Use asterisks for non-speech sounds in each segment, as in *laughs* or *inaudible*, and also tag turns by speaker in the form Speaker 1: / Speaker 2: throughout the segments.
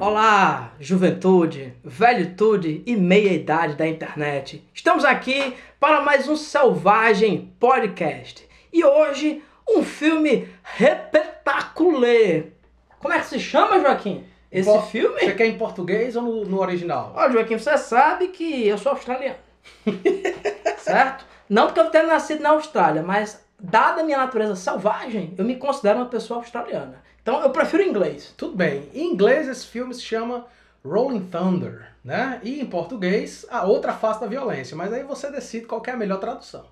Speaker 1: Olá, juventude, velhitude e meia-idade da internet. Estamos aqui para mais um Selvagem Podcast. E hoje, um filme repetaculê. Como é que se chama, Joaquim? Esse filme?
Speaker 2: Você quer em português ou no, no original?
Speaker 1: Ó, Joaquim, você sabe que eu sou australiano. *laughs* certo? Não porque eu tenha nascido na Austrália, mas dada a minha natureza selvagem, eu me considero uma pessoa australiana. Então eu prefiro inglês.
Speaker 2: Tudo bem. Em inglês esse filme se chama Rolling Thunder, né? E em português, a outra face da violência. Mas aí você decide qual é a melhor tradução.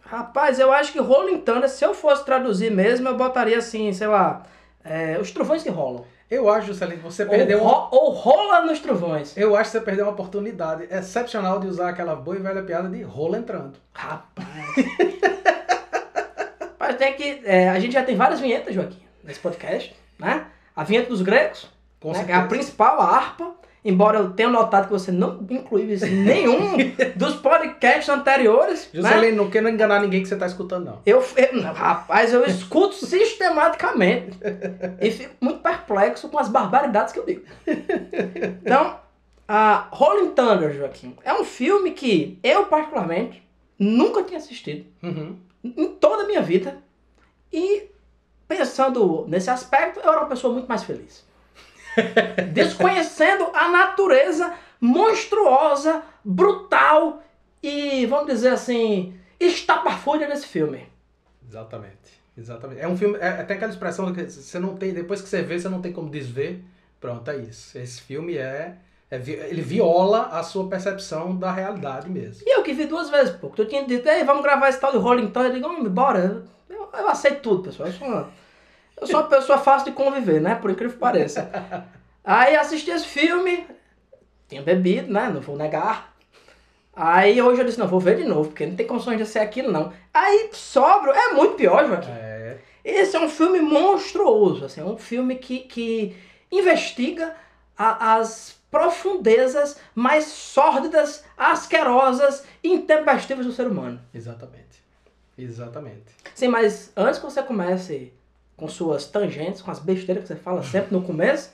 Speaker 1: Rapaz, eu acho que Rolling Thunder, se eu fosse traduzir mesmo, eu botaria assim, sei lá, é, os trovões que rolam.
Speaker 2: Eu acho, Juscelino, que você
Speaker 1: Ou,
Speaker 2: perdeu uma...
Speaker 1: ro- ou rola nos trovões.
Speaker 2: Eu acho que você perdeu uma oportunidade excepcional de usar aquela boa e velha piada de rolo entrando.
Speaker 1: Rapaz. Mas tem que. é, a gente já tem várias vinhetas, Joaquim, nesse podcast, né? A vinheta dos gregos,
Speaker 2: Com
Speaker 1: né, é a principal, a harpa. Embora eu tenha notado que você não incluiu isso em nenhum *laughs* dos podcasts anteriores. né?
Speaker 2: Juscelino, não quero enganar ninguém que você está escutando, não.
Speaker 1: Eu, eu- rapaz, eu escuto sistematicamente e fico muito perplexo com as barbaridades que eu digo. Então, a Rolling Thunder, Joaquim, é um filme que eu, particularmente, nunca tinha assistido
Speaker 2: Uhum.
Speaker 1: em toda a minha vida. E pensando nesse aspecto, eu era uma pessoa muito mais feliz. *laughs* Desconhecendo a natureza monstruosa, brutal e, vamos dizer assim, estapafúrdia desse filme.
Speaker 2: Exatamente. Exatamente. É um filme. É, é, tem aquela expressão que você não tem. Depois que você vê, você não tem como desver. Pronto, é isso. Esse filme é. é ele viola a sua percepção da realidade mesmo.
Speaker 1: E eu que vi duas vezes, pô. Tu tinha dito, ei, vamos gravar esse tal de Rolling Thunder. Eu digo, "Hum, bora. Eu, eu aceito tudo, pessoal. Eu sou, uma, eu sou uma pessoa fácil de conviver, né? Por incrível que pareça. Aí assisti esse filme, tinha bebido, né? Não vou negar. Aí hoje eu disse, não, vou ver de novo, porque não tem condições de ser aquilo, não. Aí sobra, é muito pior, Joaquim.
Speaker 2: É.
Speaker 1: Esse é um filme monstruoso, assim, é um filme que, que investiga a- as profundezas mais sórdidas, asquerosas e intempestivas do ser humano.
Speaker 2: Exatamente. Exatamente.
Speaker 1: Sim, mas antes que você comece com suas tangentes, com as besteiras que você fala sempre no começo,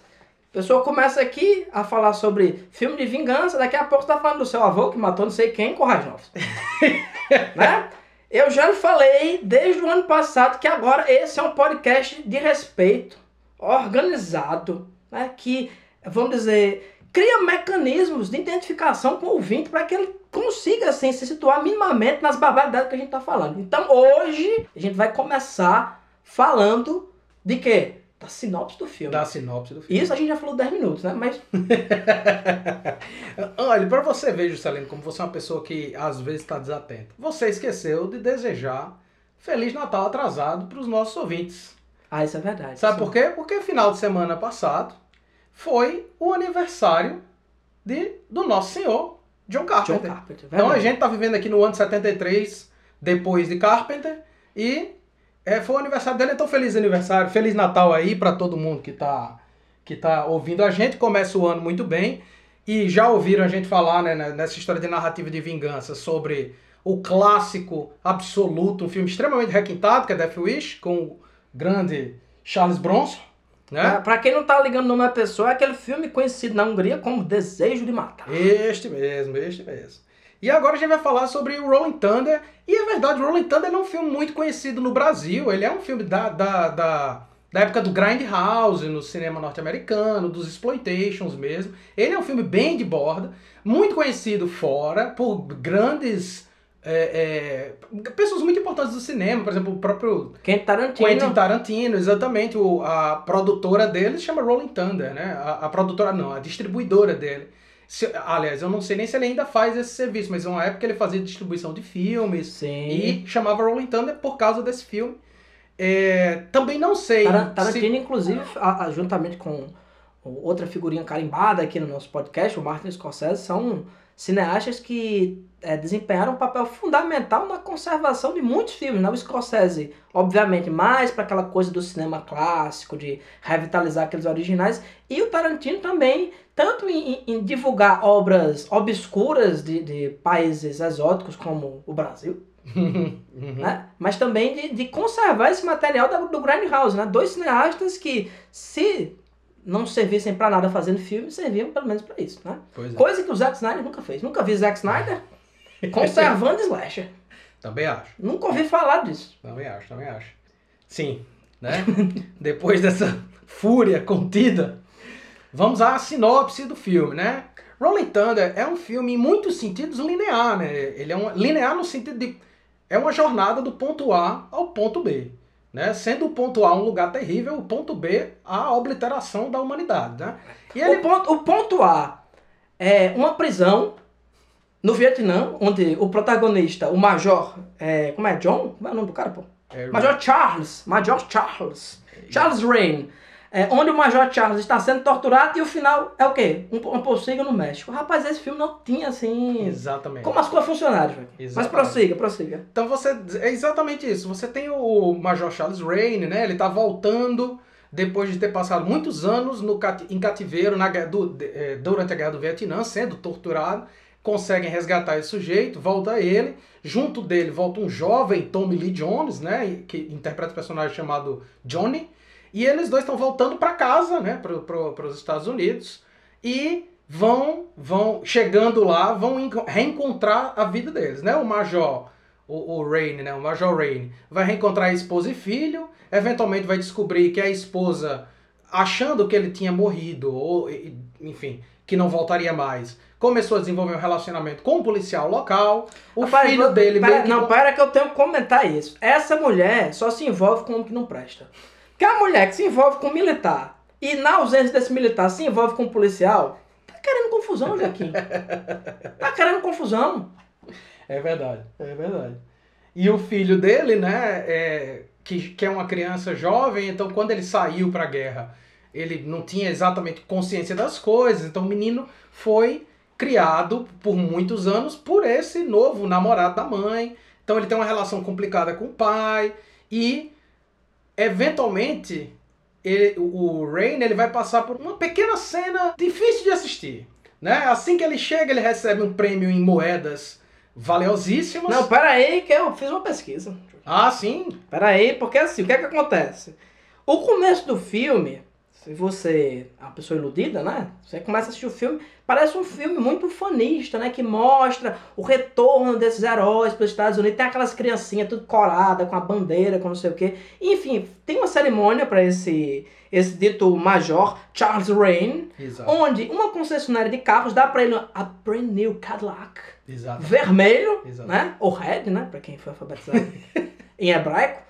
Speaker 1: a pessoa começa aqui a falar sobre filme de vingança, daqui a pouco você tá falando do seu avô que matou não sei quem com novos. *laughs* né? Eu já lhe falei desde o ano passado que agora esse é um podcast de respeito, organizado, né? que, vamos dizer, cria mecanismos de identificação com o ouvinte para que ele consiga assim, se situar minimamente nas barbaridades que a gente está falando. Então hoje a gente vai começar falando de quê? Da sinopse do filme.
Speaker 2: Da sinopse do filme.
Speaker 1: Isso a gente já falou 10 minutos, né? Mas *laughs*
Speaker 2: Olha, pra você ver, Juscelino, como você é uma pessoa que às vezes está desatenta. Você esqueceu de desejar Feliz Natal atrasado para os nossos ouvintes.
Speaker 1: Ah, isso é verdade.
Speaker 2: Sabe
Speaker 1: Sim.
Speaker 2: por quê? Porque final de semana passado foi o aniversário de, do nosso senhor John
Speaker 1: John
Speaker 2: Carpenter.
Speaker 1: Carpenter.
Speaker 2: Então a gente tá vivendo aqui no ano 73, depois de Carpenter, e é, foi o aniversário dele, então feliz aniversário, feliz Natal aí para todo mundo que tá, que tá ouvindo a gente. Começa o ano muito bem. E já ouviram a gente falar né, né, nessa história de narrativa de vingança sobre o clássico absoluto, um filme extremamente requintado, que é Death Wish, com o grande Charles Bronson. Né?
Speaker 1: Pra, pra quem não tá ligando o nome da pessoa, é aquele filme conhecido na Hungria como Desejo de Matar.
Speaker 2: Este mesmo, este mesmo. E agora a gente vai falar sobre o Rolling Thunder. E é verdade, o Rolling Thunder é um filme muito conhecido no Brasil. Ele é um filme da, da, da, da época do Grindhouse, no cinema norte-americano, dos exploitations mesmo. Ele é um filme bem de borda, muito conhecido fora por grandes... é, é, pessoas muito importantes do cinema, por exemplo, o próprio
Speaker 1: Quentin Tarantino.
Speaker 2: Quentin Tarantino, exatamente. O, a produtora dele se chama Rolling Thunder, né? A, a produtora não, a distribuidora dele. Se- aliás, eu não sei nem se ele ainda faz esse serviço, mas em uma época ele fazia distribuição de filmes
Speaker 1: Sim.
Speaker 2: e chamava Rolling Thunder por causa desse filme. É, também não sei
Speaker 1: Taran-
Speaker 2: se-
Speaker 1: Tarantino, inclusive, a- a- juntamente com outra figurinha carimbada aqui no nosso podcast, o Martin Scorsese, são, cineastas que é, desempenharam um papel fundamental na conservação de muitos filmes. Né? O Scorsese, obviamente, mais para aquela coisa do cinema clássico, de revitalizar aqueles originais, e o Tarantino também, tanto em, em divulgar obras obscuras de, de países exóticos como o Brasil,
Speaker 2: Uhum. *laughs*
Speaker 1: né? mas também de, de conservar esse material da, do Grindhouse, né? Dois cineastas que, se não servissem para nada fazendo filme, serviam pelo menos para isso, né?
Speaker 2: É.
Speaker 1: Coisa que o Zack Snyder nunca fez. Nunca vi Zack Snyder *laughs* conservando slasher.
Speaker 2: Também acho.
Speaker 1: Nunca ouvi falar disso.
Speaker 2: Também acho, também acho. Sim, né? *laughs* Depois dessa fúria contida, vamos à sinopse do filme, né? Rolling Thunder é um filme em muitos sentidos linear, né? Ele é um linear no sentido de é uma jornada do ponto A ao ponto B, né? Sendo o ponto A um lugar terrível, o ponto B a obliteração da humanidade, né? E
Speaker 1: O, ponto, o ponto A é uma prisão no Vietnã, onde o protagonista, o Major, é, como é? John? Como é o nome do cara, pô?
Speaker 2: É,
Speaker 1: Major Charles. Major Charles. Charles Rain. É, onde o Major Charles está sendo torturado e o final é o quê? Um, um no México. Rapaz, esse filme não tinha assim.
Speaker 2: Exatamente.
Speaker 1: Como as coisas funcionaram, velho. Mas prossiga, prossiga.
Speaker 2: Então você é exatamente isso. Você tem o Major Charles Raine, né? Ele tá voltando depois de ter passado muitos anos no em cativeiro na do- de- eh, durante a guerra do Vietnã, sendo torturado. Conseguem resgatar esse sujeito, volta ele. Junto dele volta um jovem Tommy Lee Jones, né? Que interpreta o personagem chamado Johnny. E eles dois estão voltando para casa, né? Para pro, os Estados Unidos. E vão, vão chegando lá, vão enco- reencontrar a vida deles, né? O Major o, o Rain, né? O Major Rain vai reencontrar a esposa e filho, eventualmente vai descobrir que a esposa, achando que ele tinha morrido, ou enfim, que não voltaria mais, começou a desenvolver um relacionamento com um policial local, o
Speaker 1: Rapaz,
Speaker 2: filho dele que
Speaker 1: Não, pera que eu tenho que comentar isso. Essa mulher só se envolve com um que não presta. Porque a mulher que se envolve com militar e na ausência desse militar se envolve com um policial, tá querendo confusão, Joaquim. *laughs* tá querendo confusão.
Speaker 2: É verdade, é verdade. E o filho dele, né, é, que, que é uma criança jovem, então quando ele saiu para a guerra, ele não tinha exatamente consciência das coisas, então o menino foi criado por muitos anos por esse novo namorado da mãe. Então ele tem uma relação complicada com o pai e eventualmente ele, o Rain ele vai passar por uma pequena cena difícil de assistir, né? Assim que ele chega, ele recebe um prêmio em moedas valiosíssimas.
Speaker 1: Não, pera aí que eu fiz uma pesquisa.
Speaker 2: Ah, sim.
Speaker 1: Pera aí, porque assim, o que é que acontece? O começo do filme, se você é uma pessoa iludida, né? Você começa a assistir o filme, parece um filme muito fanista, né? Que mostra o retorno desses heróis para os Estados Unidos. Tem aquelas criancinhas tudo corada, com a bandeira, com não sei o quê. Enfim, tem uma cerimônia para esse, esse dito major, Charles Rain,
Speaker 2: Exato.
Speaker 1: onde uma concessionária de carros dá para ele a brand new Cadillac
Speaker 2: Exato.
Speaker 1: vermelho,
Speaker 2: Exato.
Speaker 1: né? Ou red, né? Pra quem foi alfabetizado *laughs* em hebraico.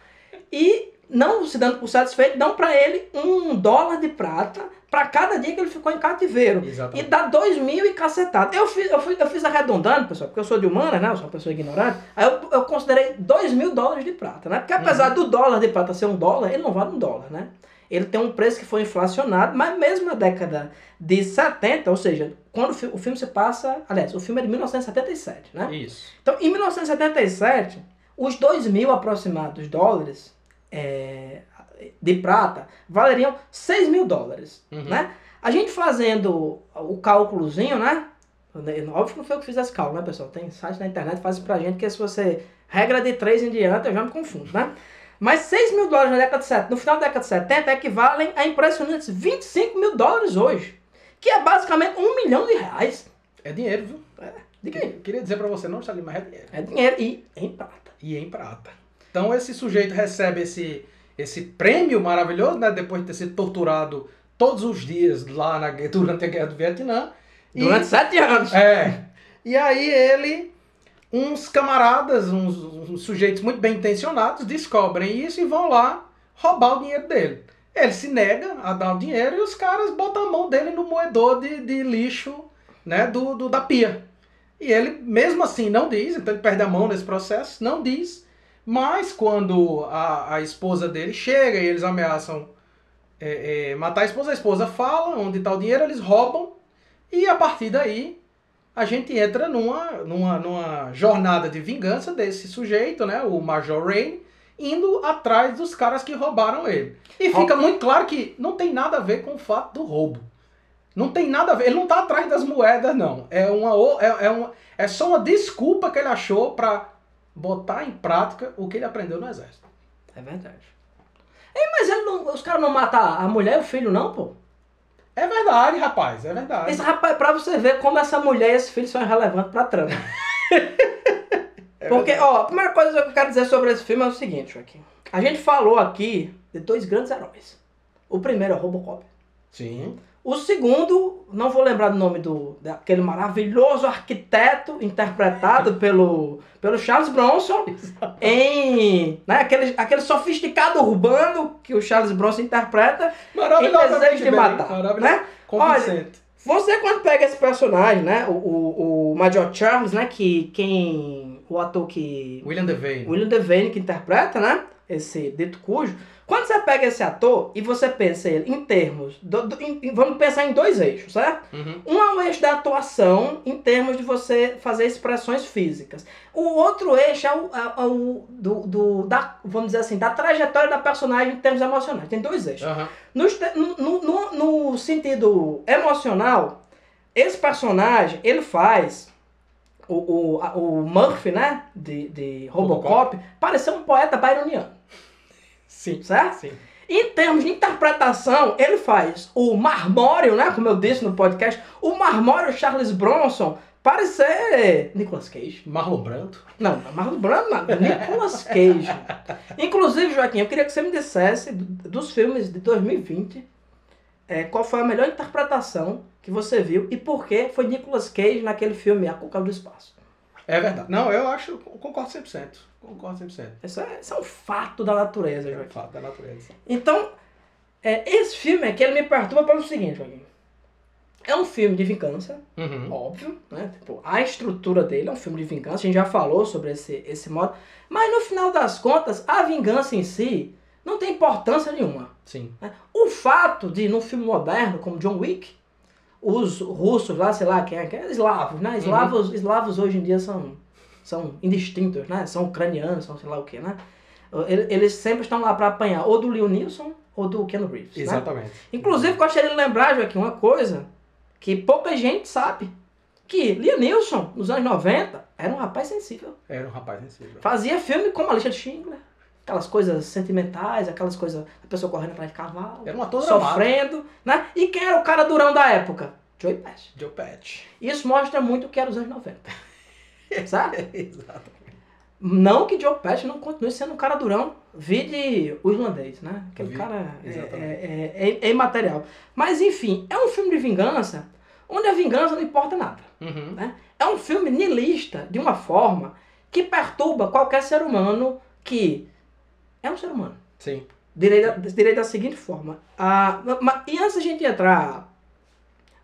Speaker 1: E não se dando por satisfeito, dão pra ele um dólar de prata pra cada dia que ele ficou em cativeiro. E
Speaker 2: Exatamente.
Speaker 1: dá dois mil e cacetado. Eu fiz, eu, fiz, eu fiz arredondando, pessoal, porque eu sou de humanas, né? Eu sou uma pessoa ignorante. Aí eu, eu considerei dois mil dólares de prata, né? Porque apesar do dólar de prata ser um dólar, ele não vale um dólar, né? Ele tem um preço que foi inflacionado, mas mesmo na década de 70, ou seja, quando o fi- o filme se passa. Aliás, o filme é de 1977, né?
Speaker 2: Isso.
Speaker 1: Então, em 1977, os 2 mil aproximados dólares é, de prata valeriam 6 mil dólares,
Speaker 2: Uhum.
Speaker 1: né? A gente fazendo o cálculozinho, né? Óbvio que não foi eu que fiz esse cálculo, né, pessoal? Tem site na internet que faz isso pra gente, que se você... Regra de 3 em diante, eu já me confundo, né? Mas 6 mil dólares na década de 70, no final da década de 70, equivalem a impressionantes 25 mil dólares hoje. Que é basicamente um milhão de reais.
Speaker 2: É dinheiro, viu?
Speaker 1: Diga
Speaker 2: Queria,
Speaker 1: aí.
Speaker 2: queria dizer pra você, não, Charlie, mas é dinheiro.
Speaker 1: É dinheiro e em prata.
Speaker 2: E em prata. Então esse sujeito recebe esse, esse prêmio maravilhoso, né? Depois de ter sido torturado todos os dias lá na, durante a guerra do Vietnã. E-
Speaker 1: Durante sete anos.
Speaker 2: É. E aí ele, uns camaradas, uns, uns sujeitos muito bem intencionados, descobrem isso e vão lá roubar o dinheiro dele. Ele se nega a dar o dinheiro e os caras botam a mão dele no moedor de, de lixo né, do, do- da pia. E ele, mesmo assim, não diz, então ele perde a mão nesse processo, não diz. Mas quando a, a esposa dele chega e eles ameaçam é, é, matar a esposa, a esposa fala onde está o dinheiro, eles roubam. E a partir daí, a gente entra numa, numa, numa jornada de vingança desse sujeito, né? O Major Rain, indo atrás dos caras que roubaram ele. E fica muito claro que não tem nada a ver com o fato do roubo. Não tem nada a ver. Ele não tá atrás das moedas, não. É, uma, é, é, uma, é só uma desculpa que ele achou pra botar em prática o que ele aprendeu no exército.
Speaker 1: É verdade. Ei, mas não, os caras não matam a mulher e o filho, não, pô?
Speaker 2: É verdade, rapaz, é verdade.
Speaker 1: Esse rapaz, pra você ver como essa mulher e esse filho são irrelevantes pra trama. *laughs* é *laughs* Porque, verdade. ó, a primeira coisa que eu quero dizer sobre esse filme é o seguinte, Joaquim. A gente falou aqui de dois grandes heróis. O primeiro é o Robocop.
Speaker 2: Sim.
Speaker 1: O segundo, não vou lembrar do nome do daquele maravilhoso arquiteto interpretado *laughs* pelo, pelo Charles Bronson em né, aquele, aquele sofisticado urbano que o Charles Bronson interpreta em Desejo de Matar. Né? Olha, você quando pega esse personagem, né, o, o, o Major Charles, né, que quem o ator que
Speaker 2: William Devane,
Speaker 1: William Devane que interpreta, né, esse dito cujo quando você pega esse ator e você pensa ele em termos. Do, do, em, vamos pensar em dois eixos, certo?
Speaker 2: Uhum.
Speaker 1: Um é o eixo da atuação, em termos de você fazer expressões físicas. O outro eixo é o, é, é o do, do, da, vamos dizer assim, da trajetória da personagem em termos emocionais. Tem dois eixos.
Speaker 2: Uhum.
Speaker 1: No, no, no, no sentido emocional, esse personagem, ele faz o, o, o Murphy, né, de, de Robocop, Robocop, parecer um poeta byroniano.
Speaker 2: Sim.
Speaker 1: Certo?
Speaker 2: Sim.
Speaker 1: Em termos de interpretação, ele faz o marmório, né? Como eu disse no podcast, o marmório Charles Bronson parecer Nicolas Cage.
Speaker 2: Marlon Brando?
Speaker 1: Não, Marlon Brando não. Nicolas Cage. Inclusive, Joaquim, eu queria que você me dissesse dos filmes de 2020 é, qual foi a melhor interpretação que você viu e por que foi Nicolas Cage naquele filme A Cuca do Espaço.
Speaker 2: É verdade. Não, eu acho, eu concordo 100%. Concordo 100%.
Speaker 1: Isso é, isso é um fato da natureza,
Speaker 2: É um fato da natureza.
Speaker 1: Então, é, esse filme aqui, ele me perturba pelo seguinte, Joaquim. É um filme de vingança,
Speaker 2: uhum.
Speaker 1: óbvio, né? Tipo, a estrutura dele é um filme de vingança, a gente já falou sobre esse, esse modo. Mas no final das contas, a vingança em si não tem importância nenhuma.
Speaker 2: Sim.
Speaker 1: Né? O fato de, num filme moderno, como John Wick, os russos lá, sei lá, quem é, quem é eslavos, né? Eslavos, uhum. eslavos hoje em dia são são indistintos, né? São ucranianos, são sei lá o que, né? Eles sempre estão lá para apanhar ou do Leo Nilson ou do Ken Reeves.
Speaker 2: Né? Exatamente.
Speaker 1: Né? Inclusive, gostaria de lembrar, Joaquim, uma coisa que pouca gente sabe. Que Leo Nilson, nos anos 90, era um rapaz sensível.
Speaker 2: Era um rapaz sensível.
Speaker 1: Fazia filme como a Lista de Schindler. Aquelas coisas sentimentais, aquelas coisas. A pessoa correndo atrás de cavalo.
Speaker 2: Era um ator
Speaker 1: Sofrendo, né? E quem era o cara durão da época? Joey Patch.
Speaker 2: Joe Patch.
Speaker 1: Isso mostra muito o que era os anos 90. *laughs* Sabe?
Speaker 2: Exatamente.
Speaker 1: Não que Joe Pesci não continue sendo um cara durão. Vide o irlandês, né? Aquele
Speaker 2: Vi.
Speaker 1: cara é, é, é, é, imaterial. Mas enfim, é um filme de vingança onde a vingança não importa nada.
Speaker 2: Uhum.
Speaker 1: Né? É um filme nihilista de uma forma que perturba qualquer ser humano que é um ser humano.
Speaker 2: Sim.
Speaker 1: Direi da, direi da seguinte forma. Ah, e antes a gente entrar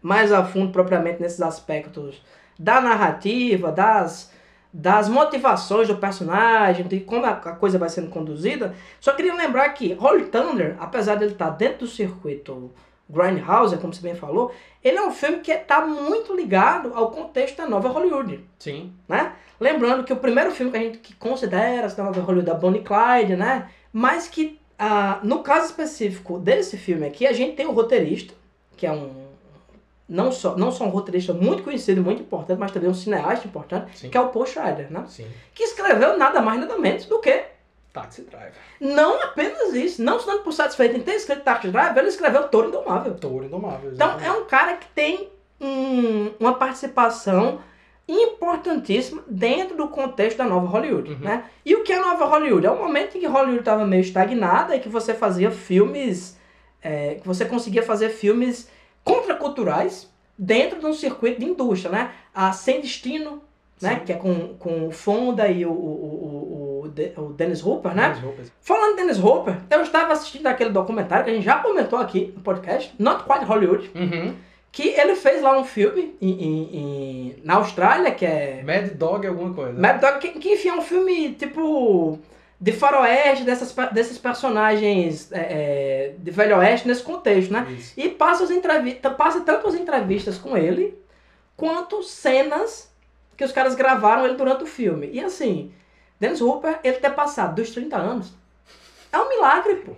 Speaker 1: mais a fundo propriamente nesses aspectos da narrativa, das, das motivações do personagem, de como a, coisa vai sendo conduzida. Só queria lembrar que Holy Thunder, apesar de ele estar dentro do circuito Grindhouse, como você bem falou, ele é um filme que está muito ligado ao contexto da nova Hollywood.
Speaker 2: Sim.
Speaker 1: Né? Lembrando que o primeiro filme que a gente que considera da nova Hollywood é Bonnie Clyde, né? Mas que ah, no caso específico desse filme aqui, a gente tem o roteirista, que é um não só, não só um roteirista muito conhecido, muito importante, mas também um cineasta importante,
Speaker 2: Sim.
Speaker 1: que é o Paul Schrader, né?
Speaker 2: Sim.
Speaker 1: Que escreveu nada mais nada menos do que
Speaker 2: Taxi Driver.
Speaker 1: Não apenas isso, não se dando por satisfeito em ter escrito Taxi Driver, ele escreveu Toro Indomável.
Speaker 2: Toro Indomável,
Speaker 1: Então é um cara que tem um, uma participação importantíssima dentro do contexto da nova Hollywood,
Speaker 2: uhum.
Speaker 1: né? E o que é a nova Hollywood? É o momento em que Hollywood estava meio estagnada e que você fazia filmes, é, que você conseguia fazer filmes contraculturais dentro de um circuito de indústria, né? A Sem Destino, né? Que é com, com o Fonda e o, o, o, o, Dennis Hooper, né?
Speaker 2: Dennis.
Speaker 1: Falando de Dennis Hooper, eu estava assistindo aquele documentário que a gente já comentou aqui no podcast, Not Quite Hollywood,
Speaker 2: uhum.
Speaker 1: Que ele fez lá um filme em, em, em, na Austrália, que é...
Speaker 2: Mad Dog alguma coisa.
Speaker 1: Mad Dog, que, que enfim é um filme tipo de faroeste, dessas, desses personagens é, é, de velho oeste nesse contexto, né?
Speaker 2: Isso.
Speaker 1: E passa, as passa tanto as entrevistas com ele, quanto cenas que os caras gravaram ele durante o filme. E assim, Dennis Hooper, ele ter passado dos 30 anos, é um milagre, pô.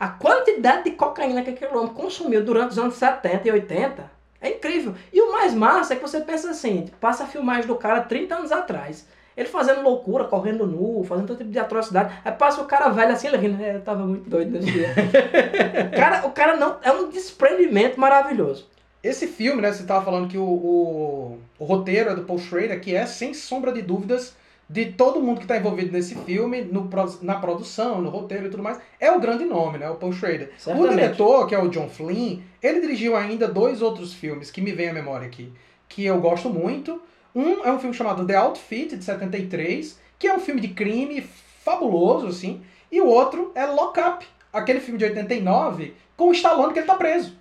Speaker 1: A quantidade de cocaína que aquele homem consumiu durante os anos 70 e 80 é incrível. E o mais massa é que você pensa assim, passa a filmagem do cara 30 anos atrás. Ele fazendo loucura, correndo nu, fazendo todo tipo de atrocidade. Aí passa o cara velho assim, ele rindo. É, eu tava muito doido nesse dia. *laughs* o, cara, o cara não. É um desprendimento maravilhoso.
Speaker 2: Esse filme, né? Você tava falando que o, o, o roteiro é do Paul Schrader, que é, sem sombra de dúvidas, de todo mundo que está envolvido nesse filme, no, na produção, no roteiro e tudo mais, é o grande nome, né? O Paul Schrader.
Speaker 1: Certamente.
Speaker 2: O diretor, que é o John Flynn, ele dirigiu ainda dois outros filmes que me vem à memória aqui, que eu gosto muito. Um é um filme chamado The Outfit, de 73, que é um filme de crime fabuloso, assim. E o outro é Lock Up, aquele filme de 89, com o Stallone que ele tá preso.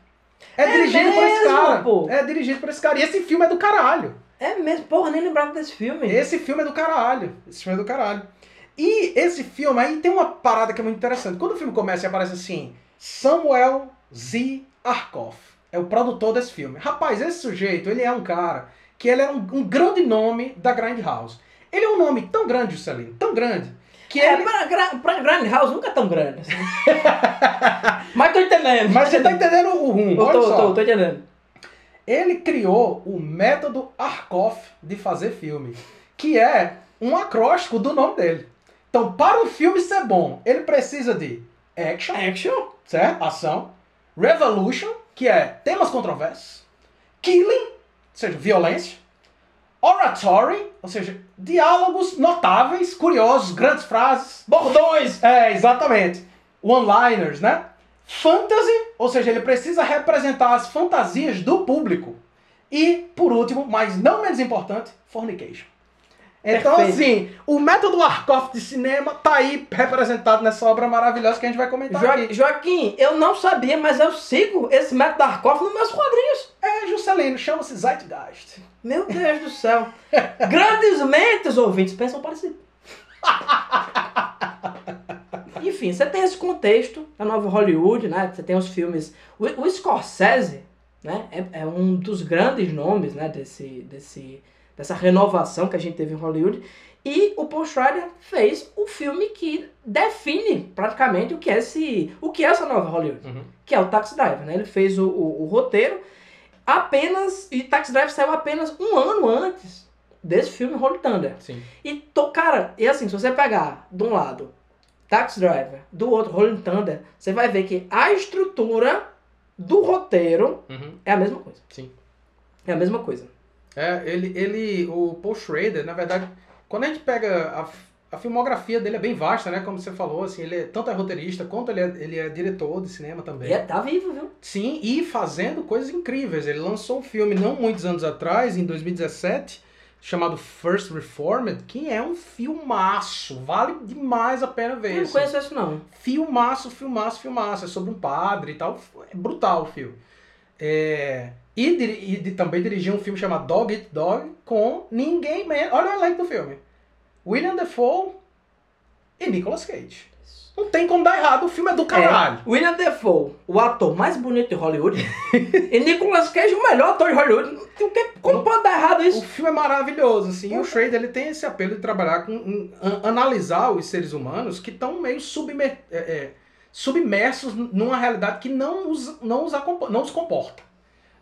Speaker 2: É,
Speaker 1: É
Speaker 2: dirigido por esse
Speaker 1: mesmo,
Speaker 2: cara.
Speaker 1: pô?
Speaker 2: É dirigido por esse cara. E esse filme é do caralho.
Speaker 1: É mesmo, porra, nem lembrava desse filme.
Speaker 2: Esse filme é do caralho. Esse filme é do caralho. E esse filme aí tem uma parada que é muito interessante. Quando o filme começa e aparece assim, Samuel Z. Arkoff é o produtor desse filme. Rapaz, esse sujeito, ele é um cara que ele é um, um grande nome da Grindhouse. Ele é um nome tão grande, Juscelino, tão grande, que
Speaker 1: É,
Speaker 2: ele...
Speaker 1: pra, gra- pra Grindhouse nunca é tão grande assim. *laughs* Mas tô entendendo.
Speaker 2: Mas você tá entendendo o rumo,
Speaker 1: Eu
Speaker 2: olha
Speaker 1: tô,
Speaker 2: só.
Speaker 1: tô, tô entendendo.
Speaker 2: Ele criou o método Arkoff de fazer filme, que é um acróstico do nome dele. Então, para um filme ser bom, ele precisa de action,
Speaker 1: Action?
Speaker 2: certo? Ação. Revolution, que é temas controversos. Killing, ou seja, violência. Oratory, ou seja, diálogos notáveis, curiosos, grandes frases.
Speaker 1: Bordões!
Speaker 2: É, exatamente. One-liners, né? Fantasy, ou seja, ele precisa representar as fantasias do público. E, por último, mas não menos importante, fornication. Então,
Speaker 1: Perfeito.
Speaker 2: assim, o método Arkoff de cinema tá aí representado nessa obra maravilhosa que a gente vai comentar
Speaker 1: Jo-
Speaker 2: aqui.
Speaker 1: Joaquim, eu não sabia, mas eu sigo esse método Arkoff nos meus quadrinhos.
Speaker 2: É, Juscelino, chama-se Zeitgeist.
Speaker 1: Meu Deus do céu. Grandes mentes, ouvintes, pensam parecido. *laughs* Enfim, você tem esse contexto da nova Hollywood, né? Você tem os filmes. O, o Scorsese, né? É, é um dos grandes nomes, né? Desse, desse, dessa renovação que a gente teve em Hollywood. E o Paul Schrader fez o filme que define praticamente o que é, esse, o que é essa nova Hollywood
Speaker 2: Uhum.
Speaker 1: que é o Taxi Driver, né? Ele fez o, o, o roteiro apenas, e Taxi Driver saiu apenas um ano antes desse filme Holy Thunder.
Speaker 2: Sim.
Speaker 1: E, to, cara, e assim, se você pegar de um lado Taxi Driver, do outro Rolling Thunder, você vai ver que a estrutura do roteiro
Speaker 2: Uhum.
Speaker 1: é a mesma coisa.
Speaker 2: Sim.
Speaker 1: É a mesma coisa.
Speaker 2: É, ele, ele, o Paul Schrader, na verdade, quando a gente pega a, a filmografia dele é bem vasta, né? Como você falou, assim, ele é, tanto é roteirista quanto ele é, ele é diretor de cinema também.
Speaker 1: E é, tá vivo, viu?
Speaker 2: Sim, e fazendo coisas incríveis. Ele lançou um filme não muitos anos atrás, em 2017, chamado First Reformed, que é um filmaço. Vale demais a pena ver.
Speaker 1: Eu não conheço isso, não.
Speaker 2: Filmaço, filmaço, filmaço. É sobre um padre e tal. É brutal o filme. É, E, e de- também dirigiu um filme chamado Dog Eat Dog com ninguém menos. Olha o elenco do filme: William Defoe e Nicolas Cage. Não tem como dar errado, o filme é do caralho.
Speaker 1: É, William Defoe, o ator mais bonito de Hollywood, e Nicolas Cage, o melhor ator de Hollywood. Tem o que- Como pode dar errado
Speaker 2: O
Speaker 1: isso?
Speaker 2: filme é maravilhoso, assim. E o Schrader ele tem esse apelo de trabalhar com. an- analisar os seres humanos que estão meio submer, é, é, submersos numa realidade que não os, não os, não os comporta.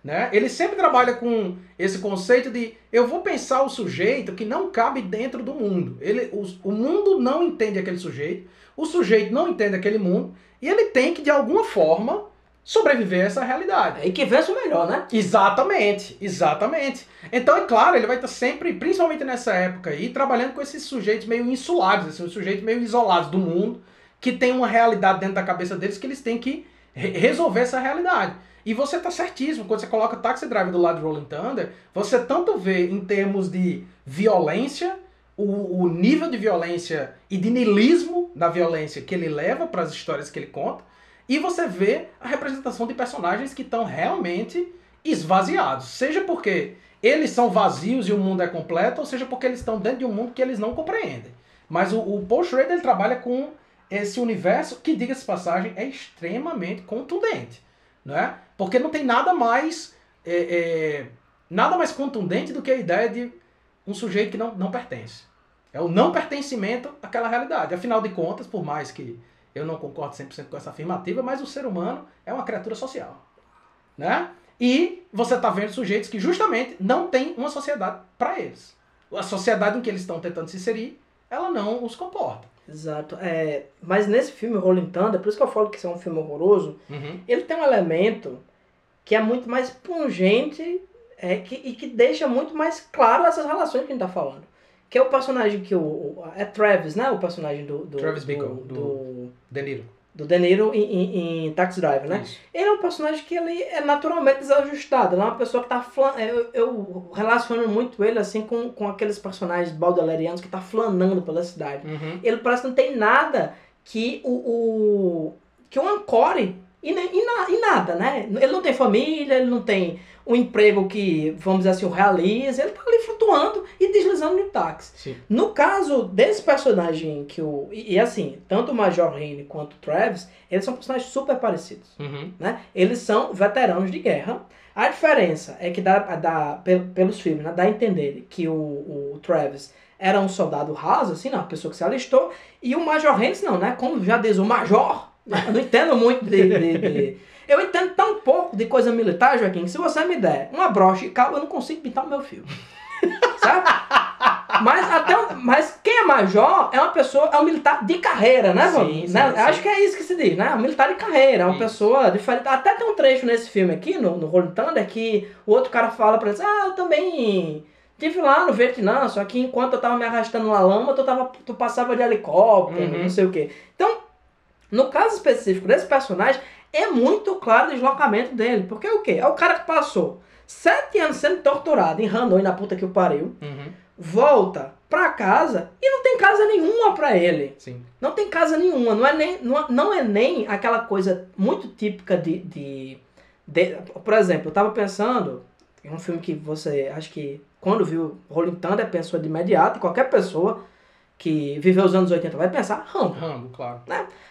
Speaker 2: Né? Ele sempre trabalha com esse conceito de eu vou pensar o sujeito que não cabe dentro do mundo. Ele, os- o mundo não entende aquele sujeito, o sujeito não entende aquele mundo, e ele tem que, de alguma forma, sobreviver a essa realidade.
Speaker 1: Aí que vence o melhor, né?
Speaker 2: Exatamente, exatamente. Então, é claro, ele vai estar sempre, principalmente nessa época aí, trabalhando com esses sujeitos meio insulados, assim, os sujeitos meio isolados do mundo, que tem uma realidade dentro da cabeça deles que eles têm que re- resolver essa realidade. E você tá certíssimo, quando você coloca Taxi Driver do lado de Rolling Thunder, você tanto vê em termos de violência, o, o nível de violência e de niilismo da violência que ele leva para as histórias que ele conta, e você vê a representação de personagens que estão realmente esvaziados. Seja porque eles são vazios e o mundo é completo, ou seja porque eles estão dentro de um mundo que eles não compreendem. Mas o, o Paul Schrader ele trabalha com esse universo que, diga-se passagem, é extremamente contundente. Né? Porque não tem nada mais é, é, nada mais contundente do que a ideia de um sujeito que não, não pertence. É o não pertencimento àquela realidade. Afinal de contas, por mais que eu não concordo 100% com essa afirmativa, mas o ser humano é uma criatura social. Né? E você está vendo sujeitos que justamente não têm uma sociedade para eles. A sociedade em que eles estão tentando se inserir, ela não os comporta.
Speaker 1: Exato. É, mas nesse filme Rolling Thunder, por isso que eu falo que isso é um filme horroroso,
Speaker 2: Uhum.
Speaker 1: ele tem um elemento que é muito mais pungente é, que, e que deixa muito mais claro essas relações que a gente tá falando. Que é o personagem que o. É Travis, né? O personagem do. do
Speaker 2: Travis
Speaker 1: do,
Speaker 2: Bickle,
Speaker 1: do,
Speaker 2: do- De Niro.
Speaker 1: do De Niro em, em, em Taxi Driver, né?
Speaker 2: Isso.
Speaker 1: Ele é um personagem que ele é naturalmente desajustado. Ele é uma pessoa que tá flan... eu, eu relaciono muito ele assim com, com aqueles personagens baudelairianos que tá flanando pela cidade.
Speaker 2: Uhum.
Speaker 1: Ele parece que não tem nada que o, o que o ancore e, e, na- e nada, né? Ele não tem família, ele não tem um emprego que, vamos dizer assim, o realiza. Ele tá ali flutuando e deslizando no táxi.
Speaker 2: Sim.
Speaker 1: No caso desse personagem que o... E, e assim, tanto o Major Rene quanto o Travis, eles são personagens super parecidos
Speaker 2: Uhum.
Speaker 1: né? Eles são veteranos de guerra. A diferença é que dá, dá pel- pelos filmes, né, dá a entender que o, o Travis era um soldado raso, assim, não, uma pessoa que se alistou, e o Major Haynes não, né? Como já diz o Major, eu não entendo muito de, de- de- Eu entendo tão pouco de coisa militar, Joaquim, que se você me der uma brocha e cabo, eu não consigo pintar o meu fio. *laughs* Sabe? Mas, até, mas quem é major é uma pessoa, é um militar de carreira, né,
Speaker 2: Sim, sim,
Speaker 1: Né?
Speaker 2: sim.
Speaker 1: Acho que é isso que se diz, né? Um militar de carreira, é uma
Speaker 2: Isso.
Speaker 1: pessoa diferente. Até tem um trecho nesse filme aqui, no, no Rolling Thunder, que o outro cara fala pra ele, ah, eu também tive lá no Vietnã, só que enquanto eu tava me arrastando na lama, tu, tava, tu passava de helicóptero,
Speaker 2: Uhum.
Speaker 1: não sei o quê. Então, no caso específico desse personagem, é muito claro o deslocamento dele. Porque é o quê? É o cara que passou sete anos sendo torturado em Hanoi, na puta que o pariu,
Speaker 2: Uhum.
Speaker 1: volta pra casa e não tem casa nenhuma pra ele.
Speaker 2: Sim.
Speaker 1: Não tem casa nenhuma. Não é nem, não, não é nem aquela coisa muito típica de, de, de- Por exemplo, eu tava pensando. Em um filme que você. Acho que quando viu Rolling Thunder pensou de imediato. Qualquer pessoa que viveu os anos 80 vai pensar Rambo.
Speaker 2: Rambo, claro.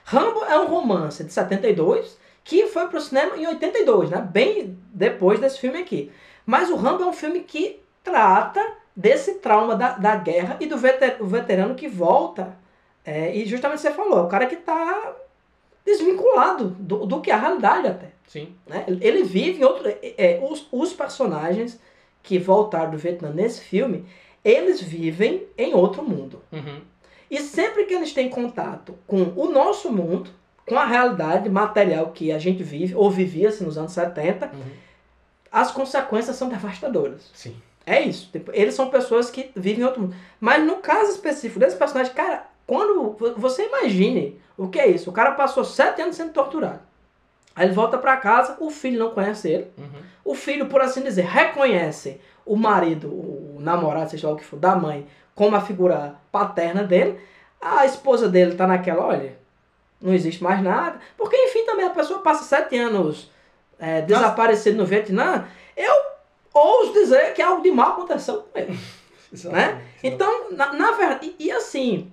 Speaker 1: Rambo é um romance de 72 que foi pro cinema em 82, né? Bem depois desse filme aqui. Mas o Rambo é um filme que trata desse trauma da, da guerra e do veter- veterano que volta. É, e justamente você falou, é o cara que tá desvinculado do, do que é a realidade até.
Speaker 2: Sim.
Speaker 1: Né? Ele- Ele vive em outro. é, é, os, os personagens que voltaram do Vietnã nesse filme, eles vivem em outro mundo.
Speaker 2: Uhum.
Speaker 1: E sempre que eles têm contato com o nosso mundo, com a realidade material que a gente vive, ou vivia nos anos 70,
Speaker 2: Uhum.
Speaker 1: as consequências são devastadoras.
Speaker 2: Sim.
Speaker 1: É isso. Tipo, eles são pessoas que vivem em outro mundo. Mas no caso específico desse personagem, cara, quando vo- você imagine o que é isso, o cara passou sete anos sendo torturado. Aí ele volta pra casa, o filho não conhece ele.
Speaker 2: Uhum.
Speaker 1: O filho, por assim dizer, reconhece o marido, o namorado, seja lá o que for, da mãe, como a figura paterna dele. A esposa dele tá naquela, olha, não existe mais nada. Porque, enfim, também a pessoa passa sete anos é, desaparecido no Vietnã. Eu ouso dizer que algo de mal aconteceu com ele. *laughs*
Speaker 2: Exatamente.
Speaker 1: Então, na, na verdade, e, e assim,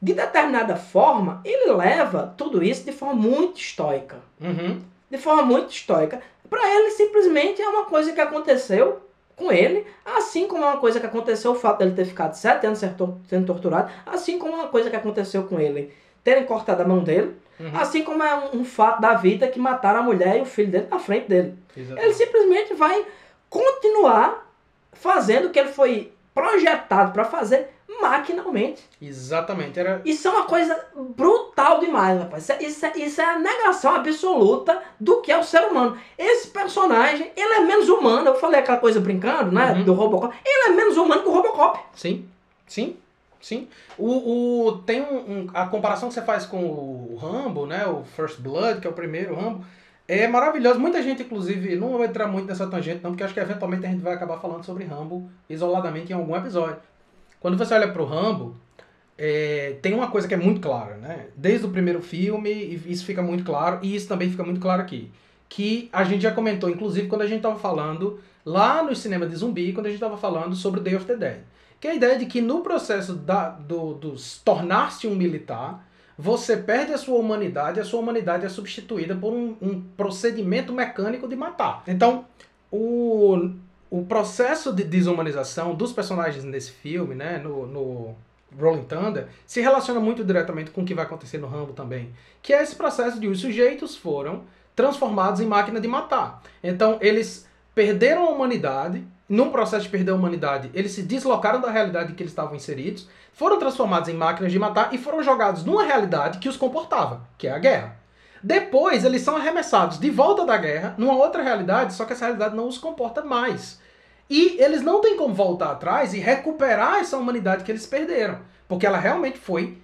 Speaker 1: de determinada forma, ele leva tudo isso de forma muito estoica
Speaker 2: Uhum.
Speaker 1: de forma muito estoica. Para ele, simplesmente é uma coisa que aconteceu com ele, assim como é uma coisa que aconteceu o fato dele ter ficado sete anos sendo tor- sendo torturado, assim como é uma coisa que aconteceu com ele terem cortado a mão dele,
Speaker 2: Uhum.
Speaker 1: assim como é um, um fato da vida que mataram a mulher e o filho dele na frente dele.
Speaker 2: Exatamente.
Speaker 1: Ele simplesmente vai continuar fazendo o que ele foi projetado para fazer maquinalmente.
Speaker 2: Exatamente. Era...
Speaker 1: Isso é uma coisa brutal demais, rapaz. Isso é, isso, é, isso é a negação absoluta do que é o ser humano. Esse personagem, ele é menos humano. Eu falei aquela coisa brincando, né?
Speaker 2: Uhum.
Speaker 1: Do Robocop. Ele é menos humano que o Robocop.
Speaker 2: Sim, sim, sim. O, o, tem um, um- a comparação que você faz com o Rambo, né? O First Blood, que é o primeiro Rambo, é maravilhoso. Muita gente, inclusive, não vou entrar muito nessa tangente, não, porque acho que eventualmente a gente vai acabar falando sobre Rambo isoladamente em algum episódio. Quando você olha pro Rambo, é, tem uma coisa que é muito clara, né? Desde o primeiro filme, isso fica muito claro, e isso também fica muito claro aqui. Que a gente já comentou, inclusive, quando a gente estava falando lá no cinema de zumbi, quando a gente estava falando sobre Day of the Dead. Que é a ideia de que no processo da, do, do tornar-se um militar, você perde a sua humanidade, a sua humanidade é substituída por um, um procedimento mecânico de matar. Então, o, o processo de desumanização dos personagens nesse filme, né, no, no Rolling Thunder, se relaciona muito diretamente com o que vai acontecer no Rambo também, que é esse processo de os sujeitos foram transformados em máquina de matar. Então, eles perderam a humanidade, num processo de perder a humanidade, eles se deslocaram da realidade em que eles estavam inseridos, foram transformados em máquinas de matar e foram jogados numa realidade que os comportava, que é a guerra. Depois, eles são arremessados de volta da guerra, numa outra realidade, só que essa realidade não os comporta mais. E eles não têm como voltar atrás e recuperar essa humanidade que eles perderam, porque ela realmente foi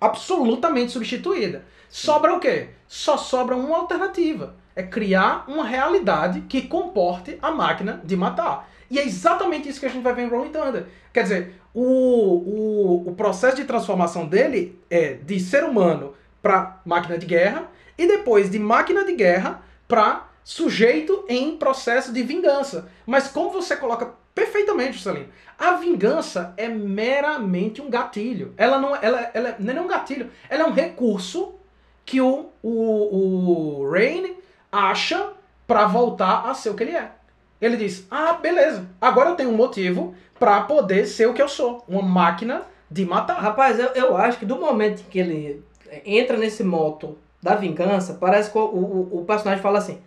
Speaker 2: absolutamente substituída. Sobra o quê? Só sobra uma alternativa. É criar uma realidade que comporte a máquina de matar. E é exatamente isso que a gente vai ver em Rolling Thunder. Quer dizer, o, o, o processo de transformação dele é de ser humano para máquina de guerra e depois de máquina de guerra para sujeito em processo de vingança. Mas como você coloca perfeitamente, Salim, a vingança é meramente um gatilho. Ela não, ela, ela não é um gatilho, ela é um recurso que o, o, o Rain acha para voltar a ser o que ele é. Ele diz: Ah, beleza, agora eu tenho um motivo para poder ser o que eu sou, uma máquina de matar.
Speaker 1: Rapaz, eu, eu acho que do momento que ele entra nesse moto da vingança, parece que o, o, o personagem fala assim: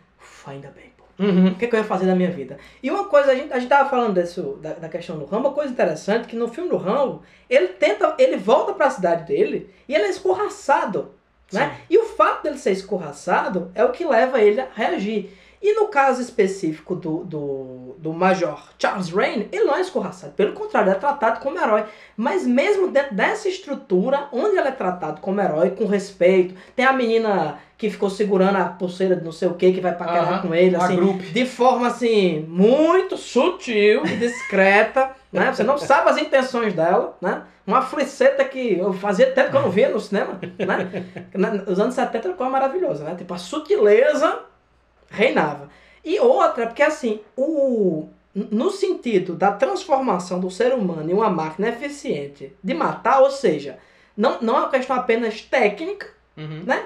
Speaker 1: ainda bem, pô. Uhum. O que, que, eu ia fazer na minha vida? E uma coisa, a gente, a gente tava falando disso, da, da questão do Rambo, uma coisa interessante, que no filme do Rambo, ele tenta, ele volta para a cidade dele e ele é escorraçado. Né? E o fato dele ser escorraçado é o que leva ele a reagir. E no caso específico do, do, do Major Charles Rain, ele não é escorraçado, pelo contrário, ele é tratado como herói. Mas mesmo dentro dessa estrutura, onde ele é tratado como herói, com respeito, tem a menina que ficou segurando a pulseira de não sei o que, que vai paquerar uh -huh, com ele, assim, de forma assim, muito sutil e *laughs* discreta, né? Você não sabe as intenções dela, né? Uma fliceta que eu fazia tempo que eu não via no cinema, né? Os anos 70 era uma coisa maravilhosa, né? Tipo, a sutileza reinava. E outra, porque assim, o, no sentido da transformação do ser humano em uma máquina eficiente de matar, ou seja, não, não é uma questão apenas técnica, uhum. né?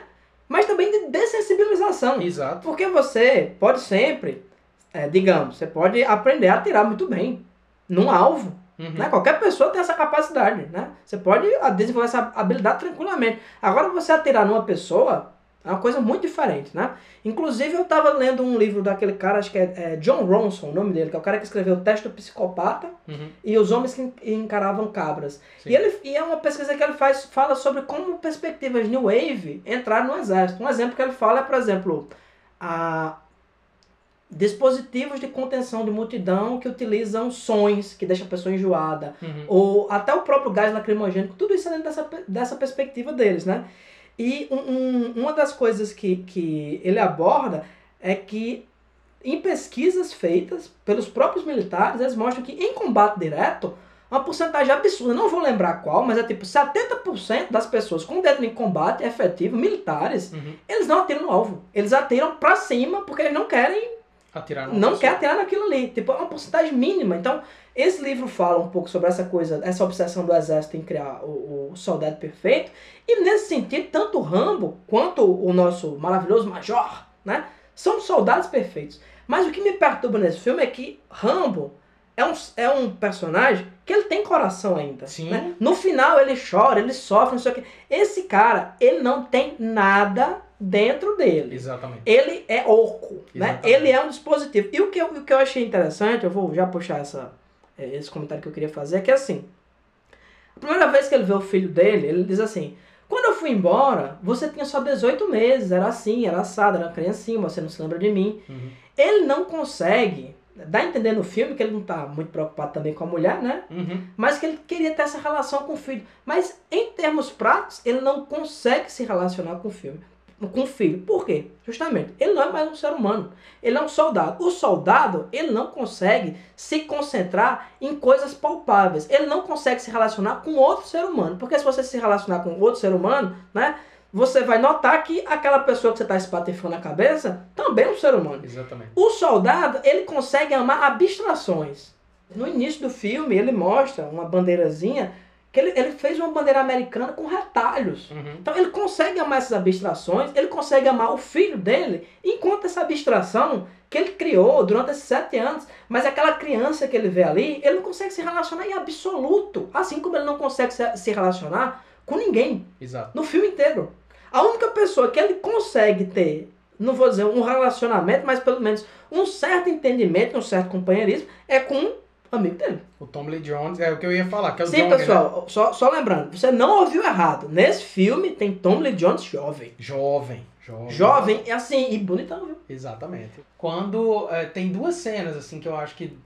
Speaker 1: Mas também de dessensibilização.
Speaker 2: Exato.
Speaker 1: Porque você pode sempre, é, digamos, você pode aprender a atirar muito bem num alvo. Uhum. Né? Qualquer pessoa tem essa capacidade, né? Você pode desenvolver essa habilidade tranquilamente. Agora, você atirar numa pessoa, é uma coisa muito diferente, né? Inclusive, eu estava lendo um livro daquele cara, acho que é, é, John Ronson, o nome dele, que é o cara que escreveu o Teste do Psicopata uhum. e Os Homens que Encaravam Cabras. E, ele, e é uma pesquisa que ele faz, fala sobre como perspectivas New Wave entraram no exército. Um exemplo que ele fala é, por exemplo, a, dispositivos de contenção de multidão que utilizam sons, que deixam a pessoa enjoada, uhum. ou até o próprio gás lacrimogênico, tudo isso é dentro dessa, dessa perspectiva deles, né? E um, um, uma das coisas que, que ele aborda é que em pesquisas feitas pelos próprios militares, eles mostram que em combate direto, uma porcentagem absurda, não vou lembrar qual, mas é tipo 70% das pessoas com dentro em combate efetivo, militares, uhum. eles não atiram no alvo. Eles atiram para cima porque eles não querem
Speaker 2: atirar
Speaker 1: não pessoa. quer atirar naquilo ali. Tipo, é uma porcentagem mínima. Então, esse livro fala um pouco sobre essa coisa, essa obsessão do exército em criar o, o soldado perfeito. E nesse sentido, tanto o Rambo quanto o nosso maravilhoso Major, né? São soldados perfeitos. Mas o que me perturba nesse filme é que Rambo é um, é um personagem que ele tem coração ainda.
Speaker 2: Sim.
Speaker 1: Né? No final ele chora, ele sofre, não sei o que. Esse cara, ele não tem nada dentro dele.
Speaker 2: Exatamente.
Speaker 1: Ele é oco, né? Ele é um dispositivo. E o que, eu, o que eu achei interessante, eu vou já puxar essa, é, esse comentário que eu queria fazer, é que assim, a primeira vez que ele vê o filho dele, ele diz assim, quando eu fui embora, você tinha só 18 meses, era assim, era assado, era criancinha, você não se lembra de mim. Uhum. Ele não consegue, dá a entender no filme que ele não está muito preocupado também com a mulher, né? Uhum. Mas que ele queria ter essa relação com o filho. Mas em termos práticos, ele não consegue se relacionar com o filme com o filho. Por quê? Justamente, ele não é mais um ser humano. Ele é um soldado. O soldado, ele não consegue se concentrar em coisas palpáveis. Ele não consegue se relacionar com outro ser humano. Porque se você se relacionar com outro ser humano, né? Você vai notar que aquela pessoa que você está espatifando na cabeça também é um ser humano.
Speaker 2: Exatamente.
Speaker 1: O soldado, ele consegue amar abstrações. No início do filme, ele mostra uma bandeirazinha que ele, ele fez uma bandeira americana com retalhos. Uhum. Então ele consegue amar essas abstrações, ele consegue amar o filho dele, enquanto essa abstração que ele criou durante esses sete anos. Mas aquela criança que ele vê ali, ele não consegue se relacionar em absoluto. Assim como ele não consegue se, se relacionar com ninguém.
Speaker 2: Exato.
Speaker 1: No filme inteiro. A única pessoa que ele consegue ter, não vou dizer um relacionamento, mas pelo menos um certo entendimento, um certo companheirismo, é com amigo dele.
Speaker 2: O Tom Lee Jones, é o que eu ia falar, que é o
Speaker 1: Sim,
Speaker 2: Johnny, né?
Speaker 1: pessoal, só, só lembrando, você não ouviu errado. Nesse filme tem Tom Lee Jones jovem.
Speaker 2: Jovem, jovem.
Speaker 1: Jovem, e assim, e bonitão, viu?
Speaker 2: Exatamente. Quando é, tem duas cenas assim que eu acho que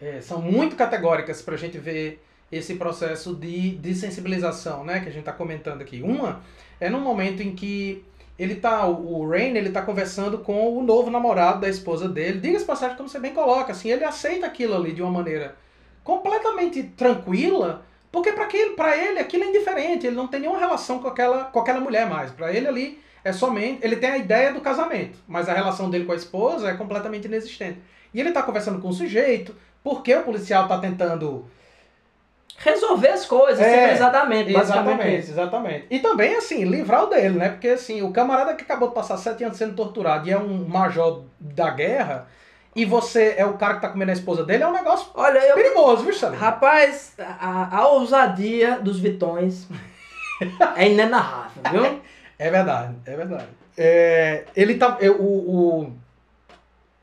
Speaker 2: é, são muito categóricas pra gente ver esse processo de desensibilização, né, que a gente tá comentando aqui. Uma é num momento em que ele tá, o Rain, ele tá conversando com o novo namorado da esposa dele. Diga-se passagem, como você bem coloca, assim, ele aceita aquilo ali de uma maneira completamente tranquila, porque para para ele aquilo é indiferente, ele não tem nenhuma relação com aquela, com aquela mulher mais. Para ele ali é somente, ele tem a ideia do casamento, mas a relação dele com a esposa é completamente inexistente. E ele tá conversando com o sujeito, porque o policial tá tentando
Speaker 1: Resolver as coisas
Speaker 2: É,
Speaker 1: civilizadamente, basicamente
Speaker 2: Exatamente, exatamente. E também, assim, livrar o dele, né? Porque, assim, o camarada que acabou de passar sete anos sendo torturado e é um major da guerra, e você é o cara que tá comendo a esposa dele, é um negócio
Speaker 1: Olha, eu,
Speaker 2: perigoso, viu, Salim?
Speaker 1: Rapaz, a, a ousadia dos Vitões *laughs* é inenarrável, viu?
Speaker 2: É verdade, é verdade. É, ele tá. é, o, o,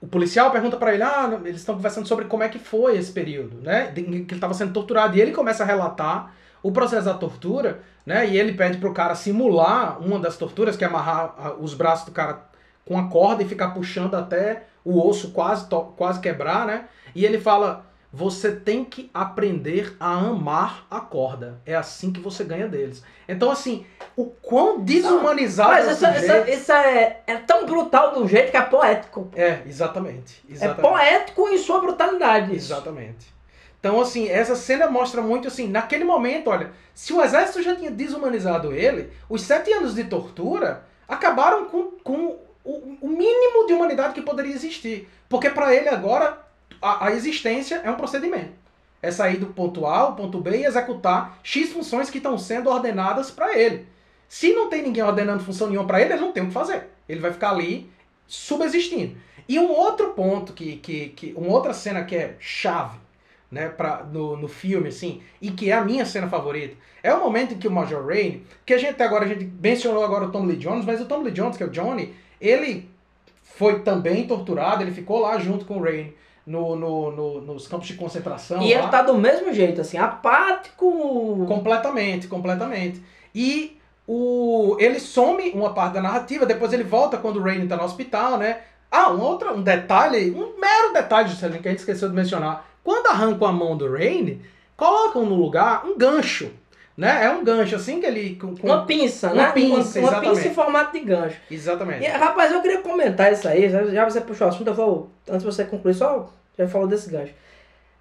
Speaker 2: o policial pergunta pra ele, ah, eles estão conversando sobre como é que foi esse período, né? Que ele tava sendo torturado. E ele começa a relatar o processo da tortura, né? E ele pede pro cara simular uma das torturas, que é amarrar os braços do cara com a corda e ficar puxando até o osso quase, quase quebrar, né? E ele fala: você tem que aprender a amar a corda. É assim que você ganha deles. Então, assim, o quão desumanizado
Speaker 1: Mas
Speaker 2: é
Speaker 1: isso, isso, é, é tão brutal do jeito que é poético.
Speaker 2: É, exatamente.
Speaker 1: É
Speaker 2: exatamente.
Speaker 1: poético em sua brutalidade. isso.
Speaker 2: Exatamente. Então, assim, essa cena mostra muito assim, naquele momento, olha, se o exército já tinha desumanizado ele, os sete anos de tortura acabaram com, com o, o mínimo de humanidade que poderia existir. Porque para ele agora, a, a existência é um procedimento. É sair do ponto A ao ponto B e executar X funções que estão sendo ordenadas para ele. Se não tem ninguém ordenando função nenhuma para ele, ele não tem o que fazer. Ele vai ficar ali subexistindo. E um outro ponto que, que, que uma outra cena que é chave, né, pra, no, no filme, assim, e que é a minha cena favorita, é o momento em que o Major Rain, que a gente agora, a gente mencionou agora o Tom Lee Jones, mas o Tom Lee Jones, que é o Johnny, ele foi também torturado, ele ficou lá junto com o Rain no, no, no- nos campos de concentração.
Speaker 1: E
Speaker 2: lá.
Speaker 1: ele tá do mesmo jeito, assim, apático.
Speaker 2: Completamente, completamente. E o, ele some uma parte da narrativa, depois ele volta quando o Rain tá no hospital, né? Ah, um outro um detalhe, um mero detalhe, Juscelino, que a gente esqueceu de mencionar. Quando arrancam a mão do Rain, colocam no lugar um gancho, né? É um gancho assim que ele... Com, com-
Speaker 1: Uma pinça,
Speaker 2: Uma
Speaker 1: né?
Speaker 2: pinça,
Speaker 1: uma, uma pinça em formato de gancho.
Speaker 2: Exatamente.
Speaker 1: E, rapaz, eu queria comentar isso aí, já- já você puxou o assunto, eu vou, antes de você concluir, só já falou desse gancho.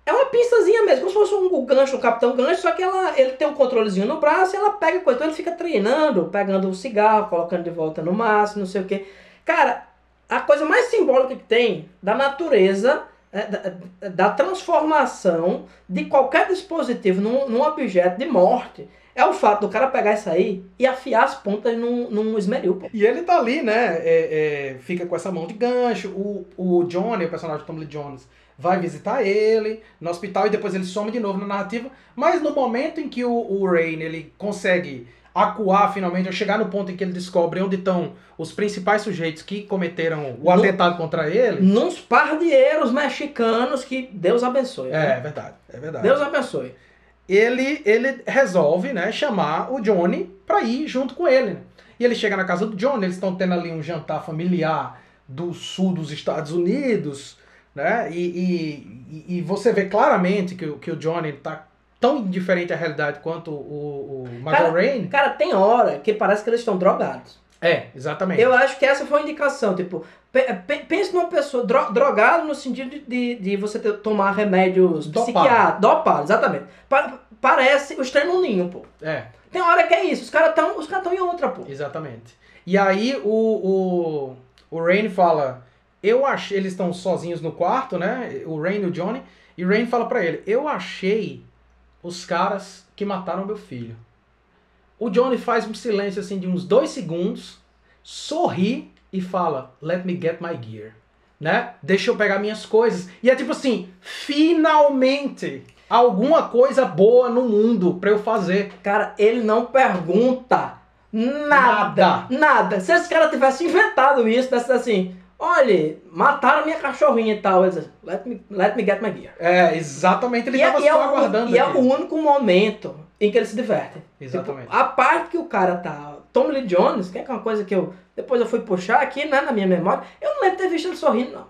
Speaker 1: É uma pinçazinha mesmo, como se fosse um, gancho, um capitão gancho, só que ela, ele tem um controlezinho no braço e ela pega coisa. Então ele fica treinando, pegando o cigarro, colocando de volta no máximo, não sei o quê. Cara, a coisa mais simbólica que tem da natureza, da, da transformação de qualquer dispositivo num, num objeto de morte, é o fato do cara pegar isso aí e afiar as pontas num, num esmeril, pô.
Speaker 2: E ele tá ali, né? é, é, fica com essa mão de gancho. O, o Johnny, o personagem de Tom Lee Jones, vai visitar ele no hospital e depois ele some de novo na narrativa. Mas no momento em que o, o Rain ele consegue acuar finalmente, ou chegar no ponto em que ele descobre onde estão os principais sujeitos que cometeram o
Speaker 1: No-
Speaker 2: atentado contra ele.
Speaker 1: Nos pardieiros mexicanos que Deus abençoe.
Speaker 2: É,
Speaker 1: né?
Speaker 2: é verdade, é verdade.
Speaker 1: Deus abençoe.
Speaker 2: ele, ele resolve, né, chamar o Johnny pra ir junto com ele. E ele chega na casa do Johnny, eles estão tendo ali um jantar familiar do sul dos Estados Unidos, né? E, e, e- você vê claramente que, o- que o Johnny tá tão indiferente à realidade quanto o, o Michael
Speaker 1: Cara,
Speaker 2: Rain.
Speaker 1: Cara, tem hora que parece que eles estão drogados.
Speaker 2: É, exatamente.
Speaker 1: Eu acho que essa foi a indicação. Tipo, pe- pe- pense numa pessoa dro drogada no sentido de, de, de você ter- tomar remédios psiquiátricos. Dopado, exatamente. Pa- parece o extremo ninho, pô.
Speaker 2: É,
Speaker 1: Tem hora que é isso. Os caras estão os tão em outra, pô.
Speaker 2: exatamente. E aí o, o, o Rain fala, eu achei, eles estão sozinhos no quarto, né? O Rain e o Johnny, e o Rain fala pra ele, eu achei os caras que mataram meu filho. O Johnny faz um silêncio assim de uns dois segundos, sorri e fala, let me get my gear. né? Deixa eu pegar minhas coisas. E é tipo assim, finalmente alguma coisa boa no mundo pra eu fazer.
Speaker 1: Cara, ele não pergunta nada. Nada. Se esse cara tivesse inventado isso, tivesse assim, olha, mataram minha cachorrinha e tal. Ele diz, let me, let me get my gear.
Speaker 2: É, exatamente, ele
Speaker 1: e é, é
Speaker 2: só
Speaker 1: o-
Speaker 2: aguardando
Speaker 1: E é o único momento em que ele se diverte.
Speaker 2: Exatamente.
Speaker 1: Tipo, a parte que o cara tá. Tommy Lee Jones, que é uma coisa que eu. Depois eu fui puxar aqui, né, na minha memória. Eu não lembro de ter visto ele sorrindo, não.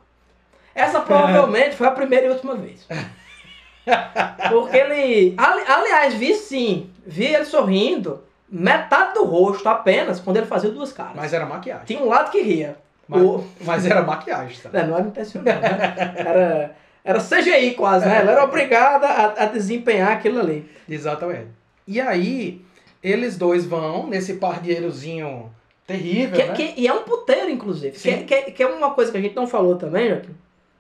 Speaker 1: Essa *laughs* provavelmente foi a primeira e última vez. *laughs* Porque ele. ali- aliás, vi sim. Vi ele sorrindo. Metade do rosto apenas quando ele fazia duas caras.
Speaker 2: Mas era maquiagem.
Speaker 1: Tinha um lado que ria.
Speaker 2: Mas,
Speaker 1: O-
Speaker 2: mas era maquiagem, tá?
Speaker 1: é, não era intencional, né? Era, era CGI quase, né? Ela era obrigada a, a desempenhar aquilo ali.
Speaker 2: Exatamente. E aí, eles dois vão nesse pardierozinho terrível,
Speaker 1: Que,
Speaker 2: né?
Speaker 1: que- e é um puteiro, inclusive. Que, que, que é uma coisa que a gente não falou também, Joaquim.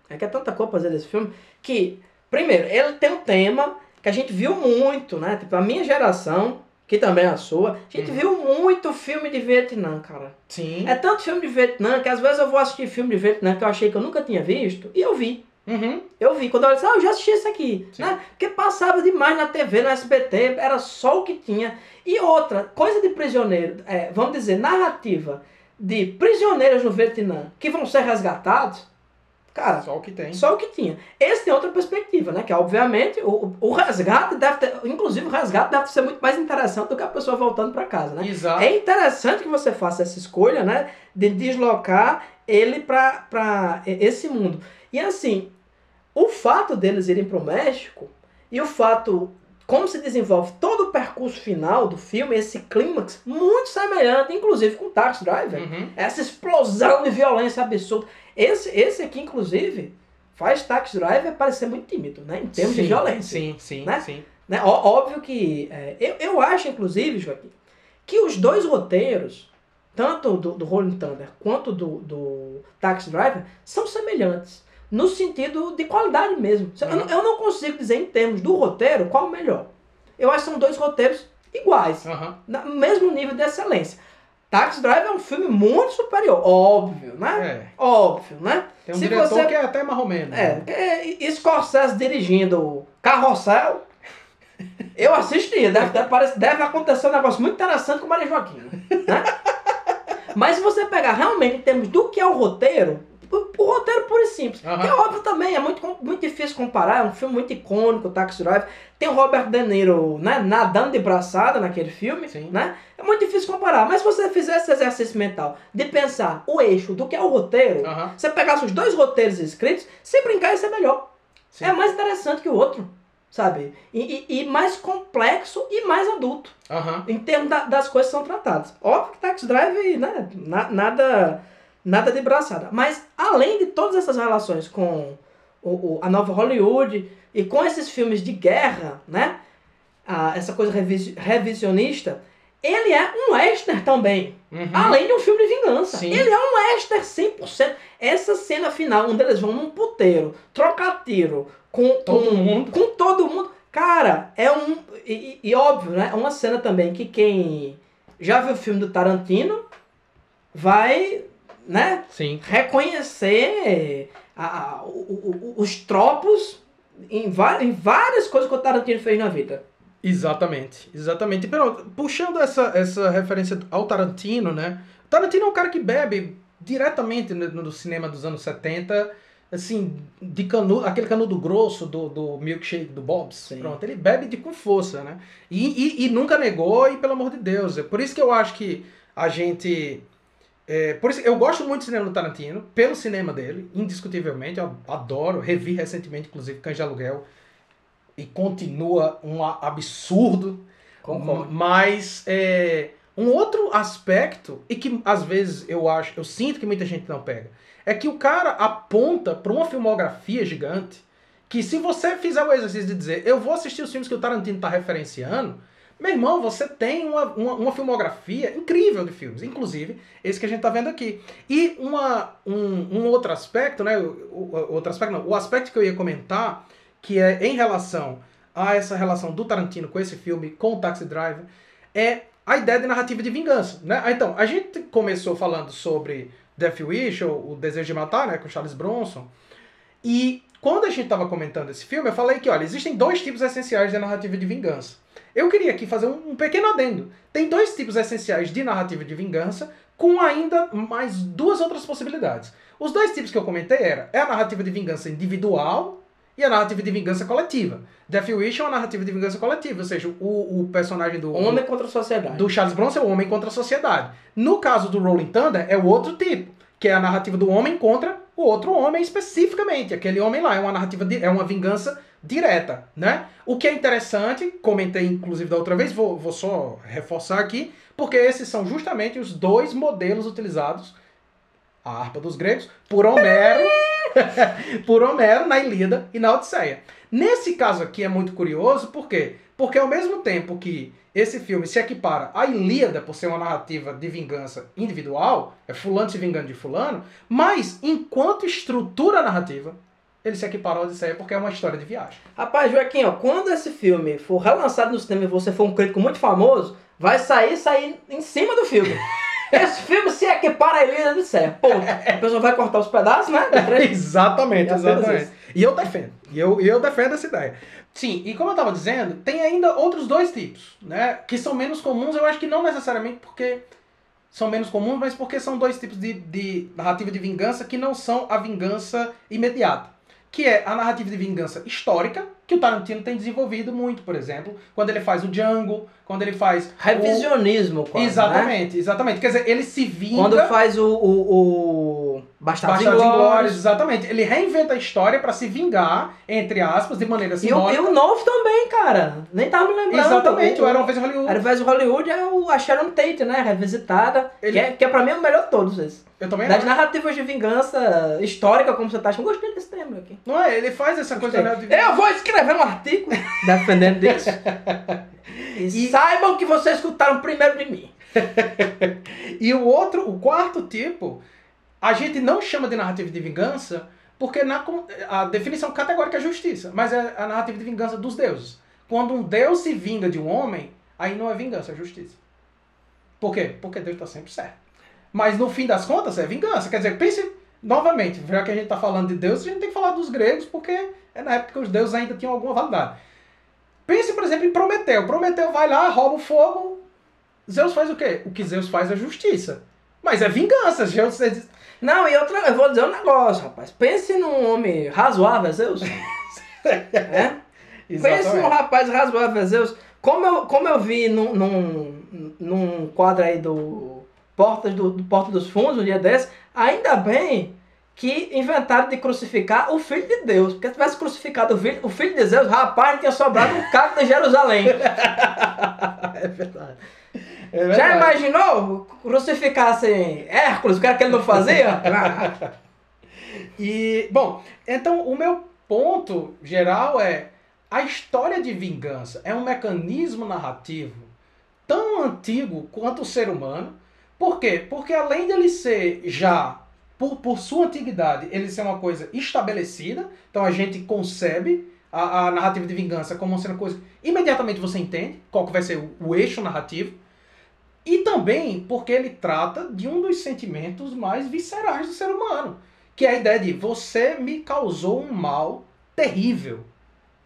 Speaker 1: É que é tanta coisa pra fazer desse filme. Que, primeiro, ele tem um tema que a gente viu muito, né? Tipo, a minha geração, que também é a sua, a gente
Speaker 2: Uhum.
Speaker 1: viu muito filme de Vietnã, cara.
Speaker 2: Sim.
Speaker 1: É tanto filme de Vietnã que às vezes eu vou assistir filme de Vietnã que eu achei que eu nunca tinha visto, e eu vi.
Speaker 2: Uhum.
Speaker 1: Eu vi, quando eu disse, ah, eu já assisti esse aqui,
Speaker 2: Sim.
Speaker 1: né? Porque passava demais na TV, no SBT, era só o que tinha. E outra, coisa de prisioneiro, é, vamos dizer, narrativa de prisioneiros no Vietnã que vão ser resgatados, cara,
Speaker 2: Só o que tem.
Speaker 1: só o que tinha. Esse tem outra perspectiva, né? Que obviamente o, o resgate deve ter, inclusive o resgate deve ser muito mais interessante do que a pessoa voltando para casa, né?
Speaker 2: Exato.
Speaker 1: É interessante que você faça essa escolha, né? De deslocar ele para esse mundo. E assim, o fato deles irem para o México e o fato como se desenvolve todo o percurso final do filme, esse clímax, muito semelhante, inclusive com Taxi Driver.
Speaker 2: Uhum.
Speaker 1: Essa explosão de violência absurda. Esse, esse aqui, inclusive, faz Taxi Driver parecer muito tímido, né? Em termos de
Speaker 2: Sim,
Speaker 1: violência.
Speaker 2: Sim, sim,
Speaker 1: né?
Speaker 2: sim.
Speaker 1: Né? Ó- Óbvio que. é, eu, eu acho, inclusive, Joaquim, que os dois roteiros, tanto do, do Rolling Thunder quanto do, do Taxi Driver, são semelhantes. No sentido de qualidade mesmo. Eu, não- eu não consigo dizer em termos do roteiro qual o melhor. Eu acho que são dois roteiros iguais,
Speaker 2: Aham.
Speaker 1: no mesmo nível de excelência. Taxi Driver é um filme muito superior, óbvio, né?
Speaker 2: É.
Speaker 1: Óbvio, né?
Speaker 2: Tem um
Speaker 1: Se
Speaker 2: diretor
Speaker 1: você-
Speaker 2: que é até marromeno.
Speaker 1: É, é, Scorsese dirigindo Carrossel, eu assistiria. Deve, deve, parece- deve acontecer um negócio muito interessante com Maria Joaquina. Né? *laughs* Mas se você pegar realmente em termos do que é o roteiro, o, roteiro puro e simples.
Speaker 2: Aham.
Speaker 1: Que é óbvio também, é muito, muito difícil comparar, é um filme muito icônico, o Taxi Drive. Tem o Robert De Niro né, nadando de braçada naquele filme.
Speaker 2: Sim.
Speaker 1: Né? É muito difícil comparar. Mas se você fizer esse exercício mental de pensar o eixo do que é o roteiro,
Speaker 2: Aham.
Speaker 1: você pegasse os dois roteiros escritos, se brincar, isso é melhor.
Speaker 2: Sim.
Speaker 1: É mais interessante que o outro, sabe? E, e- e mais complexo e mais adulto,
Speaker 2: Aham.
Speaker 1: em termos da- das coisas que são tratadas. Óbvio que Taxi Drive, né? na- nada, nada de braçada. Mas, além de todas essas relações com o, o- a nova Hollywood e com esses filmes de guerra, né? Ah, essa coisa revisi- revisionista, ele é um western também.
Speaker 2: Uhum.
Speaker 1: Além de um filme de vingança.
Speaker 2: Sim.
Speaker 1: Ele é um western 100%. Essa cena final, onde eles vão num puteiro, trocar tiro com
Speaker 2: Todo
Speaker 1: com,
Speaker 2: mundo.
Speaker 1: Com todo mundo. Cara, é um. E, e- e óbvio, né? É uma cena também que quem já viu o filme do Tarantino vai, né?
Speaker 2: Sim.
Speaker 1: Reconhecer a- a- o- o- os tropos em, em várias coisas que o Tarantino fez na vida.
Speaker 2: Exatamente, exatamente. Pronto, puxando essa, essa referência ao Tarantino, né? O Tarantino é um cara que bebe diretamente no, no cinema dos anos 70, assim, de canudo, aquele canudo grosso do, do milkshake do Bob's.
Speaker 1: Sim.
Speaker 2: Pronto, ele bebe de com força, né? E, e, e nunca negou, e pelo amor de Deus. É por isso que eu acho que a gente. É, por isso, eu gosto muito do cinema do Tarantino, pelo cinema dele, indiscutivelmente. Eu adoro, revi recentemente, inclusive, Cães de Aluguel. E continua um absurdo.
Speaker 1: Concordo.
Speaker 2: Mas é, um outro aspecto, e que às vezes eu acho, eu sinto que muita gente não pega, é que o cara aponta para uma filmografia gigante que se você fizer o exercício de dizer eu vou assistir os filmes que o Tarantino está referenciando, meu irmão, você tem uma, uma, uma filmografia incrível de filmes, inclusive esse que a gente está vendo aqui. E uma, um, um outro aspecto, né? O, outro aspecto não, o aspecto que eu ia comentar, que é em relação a essa relação do Tarantino com esse filme, com o Taxi Driver, é a ideia de narrativa de vingança, né? Ah, Então, a gente começou falando sobre Death Wish, ou O Desejo de Matar, né, com Charles Bronson. E quando a gente estava comentando esse filme, eu falei que, olha, existem dois tipos essenciais de narrativa de vingança. Eu queria aqui fazer um, um pequeno adendo. Tem dois tipos essenciais de narrativa de vingança, com ainda mais duas outras possibilidades. Os dois tipos que eu comentei era é a narrativa de vingança individual e a narrativa de vingança coletiva. Death Wish é uma narrativa de vingança coletiva, ou seja, o, o personagem do
Speaker 1: Homem contra a sociedade.
Speaker 2: do Charles Bronson é o homem contra a sociedade. No caso do Rolling Thunder é o outro tipo, que é a narrativa do homem contra o outro homem especificamente. Aquele homem lá é uma narrativa de, é uma vingança direta, né? O que é interessante, comentei inclusive da outra vez, vou, vou só reforçar aqui, porque esses são justamente os dois modelos utilizados a harpa dos gregos por Homero, *laughs* por Homero na Ilíada e na Odisseia. Nesse caso aqui é muito curioso, por quê? Porque ao mesmo tempo que esse filme se equipara à Ilíada por ser uma narrativa de vingança individual, é fulano se vingando de fulano, mas enquanto estrutura narrativa, ele se equipara à Odisseia porque é uma história de viagem.
Speaker 1: Rapaz, Joaquim, ó, quando esse filme for relançado no cinema e você for um crítico muito famoso, vai sair sair em cima do filme. *laughs* Esse filme se equipara a Ilha do Céu. Ponto. A pessoa vai cortar os pedaços, né? *laughs*
Speaker 2: exatamente,
Speaker 1: É
Speaker 2: exatamente.
Speaker 1: isso.
Speaker 2: E eu defendo. E eu, eu defendo essa ideia. Sim, e como eu estava dizendo, tem ainda outros dois tipos, né? Que são menos comuns, eu acho que não necessariamente porque são menos comuns, mas porque são dois tipos de, de narrativa de vingança que não são a vingança imediata. Que é a narrativa de vingança histórica, que o Tarantino tem desenvolvido muito, por exemplo, quando ele faz o Django, quando ele faz. o-
Speaker 1: Revisionismo, quase, né?
Speaker 2: Exatamente, exatamente. Quer dizer, ele se vinga.
Speaker 1: Quando faz o, o, o Bastardos,
Speaker 2: Bastardos
Speaker 1: Inglórios.
Speaker 2: Inglórios, exatamente. Ele reinventa a história pra se vingar, entre aspas, de maneira
Speaker 1: E o, e
Speaker 2: simbólica.
Speaker 1: o novo também, cara. Nem tava me lembrando.
Speaker 2: Exatamente,
Speaker 1: o,
Speaker 2: Era uma vez em Hollywood.
Speaker 1: Era Vez Hollywood é o, a Sharon Tate, né? Revisitada.
Speaker 2: Ele-
Speaker 1: Que, é, que é pra mim o melhor de todos esses.
Speaker 2: Eu também
Speaker 1: Das
Speaker 2: acho.
Speaker 1: narrativas de vingança histórica, como você tá achando. Gostei desse tema aqui.
Speaker 2: Não é? Ele faz essa coisa né, de...
Speaker 1: Eu vou escrever um artigo *laughs* defendendo disso. *laughs* E,
Speaker 2: E-
Speaker 1: saibam que vocês escutaram primeiro de mim. *laughs*
Speaker 2: E o outro, o quarto tipo, a gente não chama de narrativa de vingança porque na, a definição categórica é justiça, mas é a narrativa de vingança dos deuses. Quando um deus se vinga de um homem, aí não é vingança, é justiça. Por quê? Porque Deus está sempre certo. Mas no fim das contas é vingança. Quer dizer, pense novamente, já que a gente está falando de Deus, a gente tem que falar dos gregos porque é na época que os deuses ainda tinham alguma validade. Pense, por exemplo, em Prometeu. Prometeu vai lá, rouba o fogo. Zeus faz o quê? O que Zeus faz é justiça. Mas é vingança. Zeus diz,
Speaker 1: Não, e outra, eu vou dizer um negócio, rapaz. Pense num homem razoável, Zeus. *laughs* é? Pense num rapaz razoável, Zeus. Como eu, como eu vi num, num, num quadro aí do Portas do, do Porta dos Fundos, um dia desse, ainda bem que inventaram de crucificar o Filho de Deus. Porque se tivesse crucificado o Filho, o filho de Zeus, rapaz, não tinha sobrado um caco de Jerusalém. *laughs*
Speaker 2: É verdade. É
Speaker 1: Já imaginou? Crucificassem Hércules, o que era que ele não fazia? *laughs*
Speaker 2: E, bom, então o meu ponto geral é a história de vingança é um mecanismo narrativo tão antigo quanto o ser humano. Por quê? Porque além dele ser já, por, por sua antiguidade, ele ser uma coisa estabelecida, então a gente concebe a, a narrativa de vingança como sendo uma coisa. Imediatamente você entende qual que vai ser o, o eixo narrativo. E também porque ele trata de um dos sentimentos mais viscerais do ser humano. Que é a ideia de você me causou um mal terrível.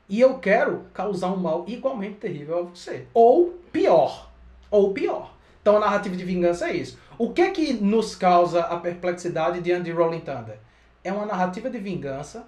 Speaker 2: E eu quero causar um mal igualmente terrível a você. Ou pior. Ou pior. Então a narrativa de vingança é isso. O que é que nos causa a perplexidade diante de Rolling Thunder? É uma narrativa de vingança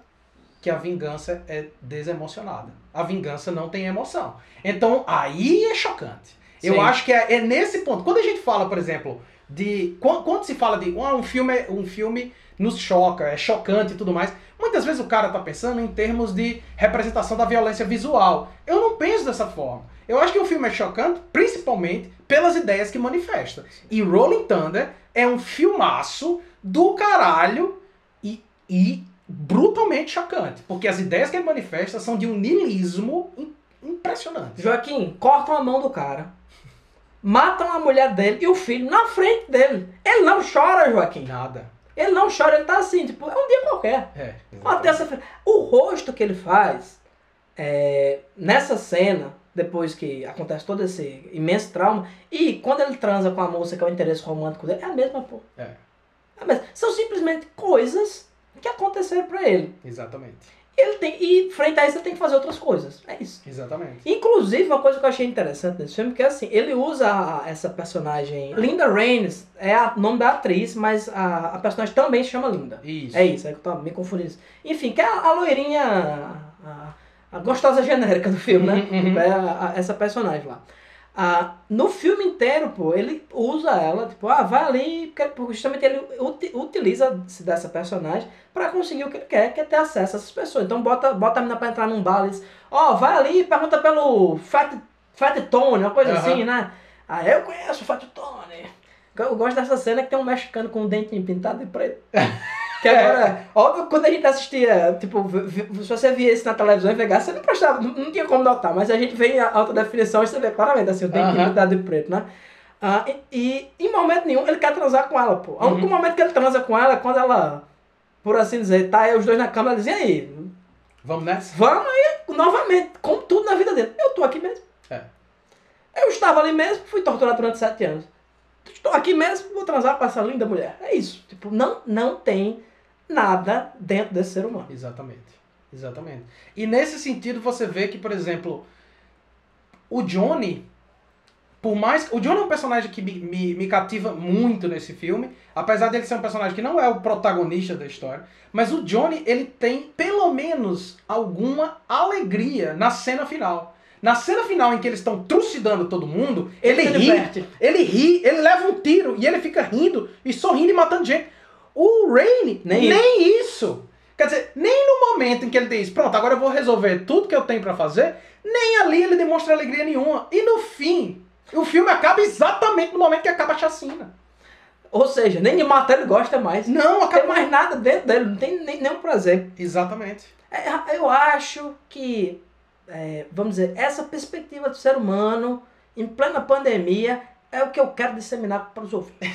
Speaker 2: que a vingança é desemocionada. A vingança não tem emoção. Então aí é chocante. Eu
Speaker 1: Sim.
Speaker 2: acho que é, é nesse ponto. Quando a gente fala, por exemplo, de. Quando, quando se fala de ah, um filme, é- um filme nos choca, é chocante e tudo mais, muitas vezes o cara tá pensando em termos de representação da violência visual. Eu não penso dessa forma. Eu acho que o filme é chocante, principalmente pelas ideias que manifesta. E Rolling Thunder é um filmaço do caralho e, e brutalmente chocante. Porque as ideias que ele manifesta são de um niilismo im- impressionante.
Speaker 1: Joaquim, cortam a mão do cara. Matam a mulher dele e o filho na frente dele. Ele não chora, Joaquim.
Speaker 2: Nada.
Speaker 1: Ele não chora, ele tá assim, tipo, é um dia qualquer.
Speaker 2: É.
Speaker 1: Uma terça-feira. O rosto que ele faz é, nessa cena, depois que acontece todo esse imenso trauma, e quando ele transa com a moça que é o interesse romântico dele, é a mesma porra.
Speaker 2: É.
Speaker 1: Ah, Mas são simplesmente coisas que aconteceram pra ele.
Speaker 2: Exatamente.
Speaker 1: Ele tem, e frente a isso ele tem que fazer outras coisas. É isso.
Speaker 2: Exatamente.
Speaker 1: Inclusive, uma coisa que eu achei interessante nesse filme, que é assim, ele usa essa personagem. Linda Raines é o nome da atriz, mas a, a personagem também se chama Linda.
Speaker 2: Isso.
Speaker 1: É isso, é que eu tô me confundindo. Enfim, que é a, a loirinha. A, a gostosa genérica do filme, né?
Speaker 2: Uhum, uhum.
Speaker 1: É a- essa personagem lá. Ah, no filme inteiro, pô, ele usa ela, tipo, ah, vai ali, porque justamente ele uti- utiliza-se dessa personagem pra conseguir o que ele quer, que é ter acesso a essas pessoas. Então bota, bota a menina pra entrar num bar diz, ó, vai ali e pergunta pelo Fat, Fat Tony, uma coisa
Speaker 2: Aham.
Speaker 1: assim, né? Ah, eu conheço o Fat Tony. Eu gosto dessa cena que tem um mexicano com um dentinho pintado de preto. *laughs* Que agora, óbvio, quando a gente assistia, tipo, se você via isso na televisão em Vegas, você não prestava, não, não tinha como notar, mas a gente vê em alta definição e você vê claramente, assim, o dentinho pintado de preto, né? Ah, e, e em momento nenhum ele quer transar com ela, pô. O único
Speaker 2: Uhum.
Speaker 1: momento que ele transa com ela é quando ela, por assim dizer, tá aí os dois na cama, ela diz, e aí,
Speaker 2: Vamos nessa?
Speaker 1: vamos aí, novamente, como tudo na vida dele. Eu tô aqui mesmo.
Speaker 2: É.
Speaker 1: Eu estava ali mesmo, fui torturado durante sete anos. Estou aqui mesmo, vou transar com essa linda mulher. É isso. Tipo, não, não tem nada dentro desse ser humano.
Speaker 2: Exatamente. Exatamente. E nesse sentido você vê que, por exemplo, o Johnny, por mais. O Johnny é um personagem que me, me, me cativa muito nesse filme, apesar dele ser um personagem que não é o protagonista da história. Mas o Johnny, ele tem pelo menos alguma alegria na cena final. Na cena final em que eles estão trucidando todo mundo, ele,
Speaker 1: se
Speaker 2: ri,
Speaker 1: diverte.
Speaker 2: ele ri, ele leva um tiro e ele fica rindo e sorrindo e matando gente. O Rain,
Speaker 1: Nem
Speaker 2: nem, isso. Quer dizer, nem no momento em que ele diz, pronto, agora eu vou resolver tudo que eu tenho pra fazer, nem ali ele demonstra alegria nenhuma. E no fim, o filme acaba exatamente no momento que acaba a chacina.
Speaker 1: Ou seja, nem de matar ele gosta mais. Não
Speaker 2: Não,
Speaker 1: tem
Speaker 2: acaba
Speaker 1: mais nada dentro dele, não tem nem, nenhum prazer.
Speaker 2: Exatamente.
Speaker 1: É, eu acho que, é, vamos dizer, essa perspectiva do ser humano em plena pandemia é o que eu quero disseminar para os ouvintes.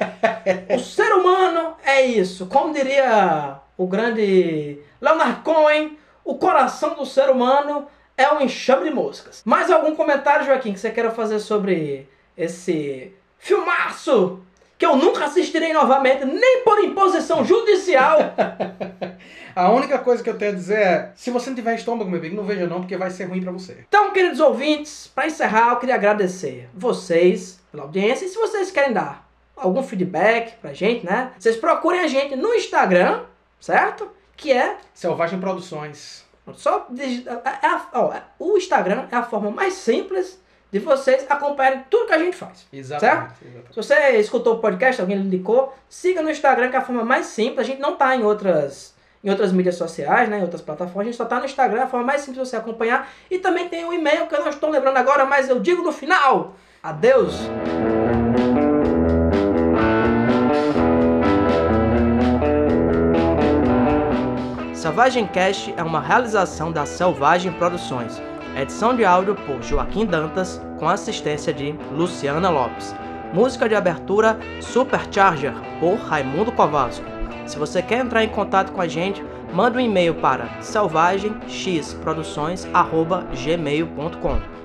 Speaker 1: *laughs* o ser humano é isso. Como diria o grande Leonard Cohen, o coração do ser humano é um enxame de moscas. Mais algum comentário, Joaquim, que você queira fazer sobre esse filmaço? Que eu nunca assistirei novamente, nem por imposição judicial. *laughs*
Speaker 2: A única coisa que eu tenho a dizer é, se você não tiver estômago, meu amigo, não veja não, porque vai ser ruim pra você.
Speaker 1: Então, queridos ouvintes, para encerrar, eu queria agradecer vocês pela audiência. E se vocês querem dar algum feedback pra gente, né? Vocês procurem a gente no Instagram, certo? Que é
Speaker 2: Selvagem Produções.
Speaker 1: só digi- é a- ó, é- o Instagram é a forma mais simples de vocês acompanharem tudo que a gente faz.
Speaker 2: Exatamente. exatamente.
Speaker 1: Se você escutou o podcast, alguém lhe indicou, siga no Instagram, que é a forma mais simples. A gente não tá em outras, em outras mídias sociais, né, em outras plataformas. A gente só tá no Instagram, é a forma mais simples de você acompanhar. E também tem o e-mail, que eu não estou lembrando agora, mas eu digo no final. Adeus! Selvagem Cast é uma realização da Selvagem Produções. Edição de áudio por Joaquim Dantas, com assistência de Luciana Lopes. Música de abertura Supercharger, por Raimundo Kowalski. Se você quer entrar em contato com a gente, manda um e-mail para selvagemxproduções.gmail.com.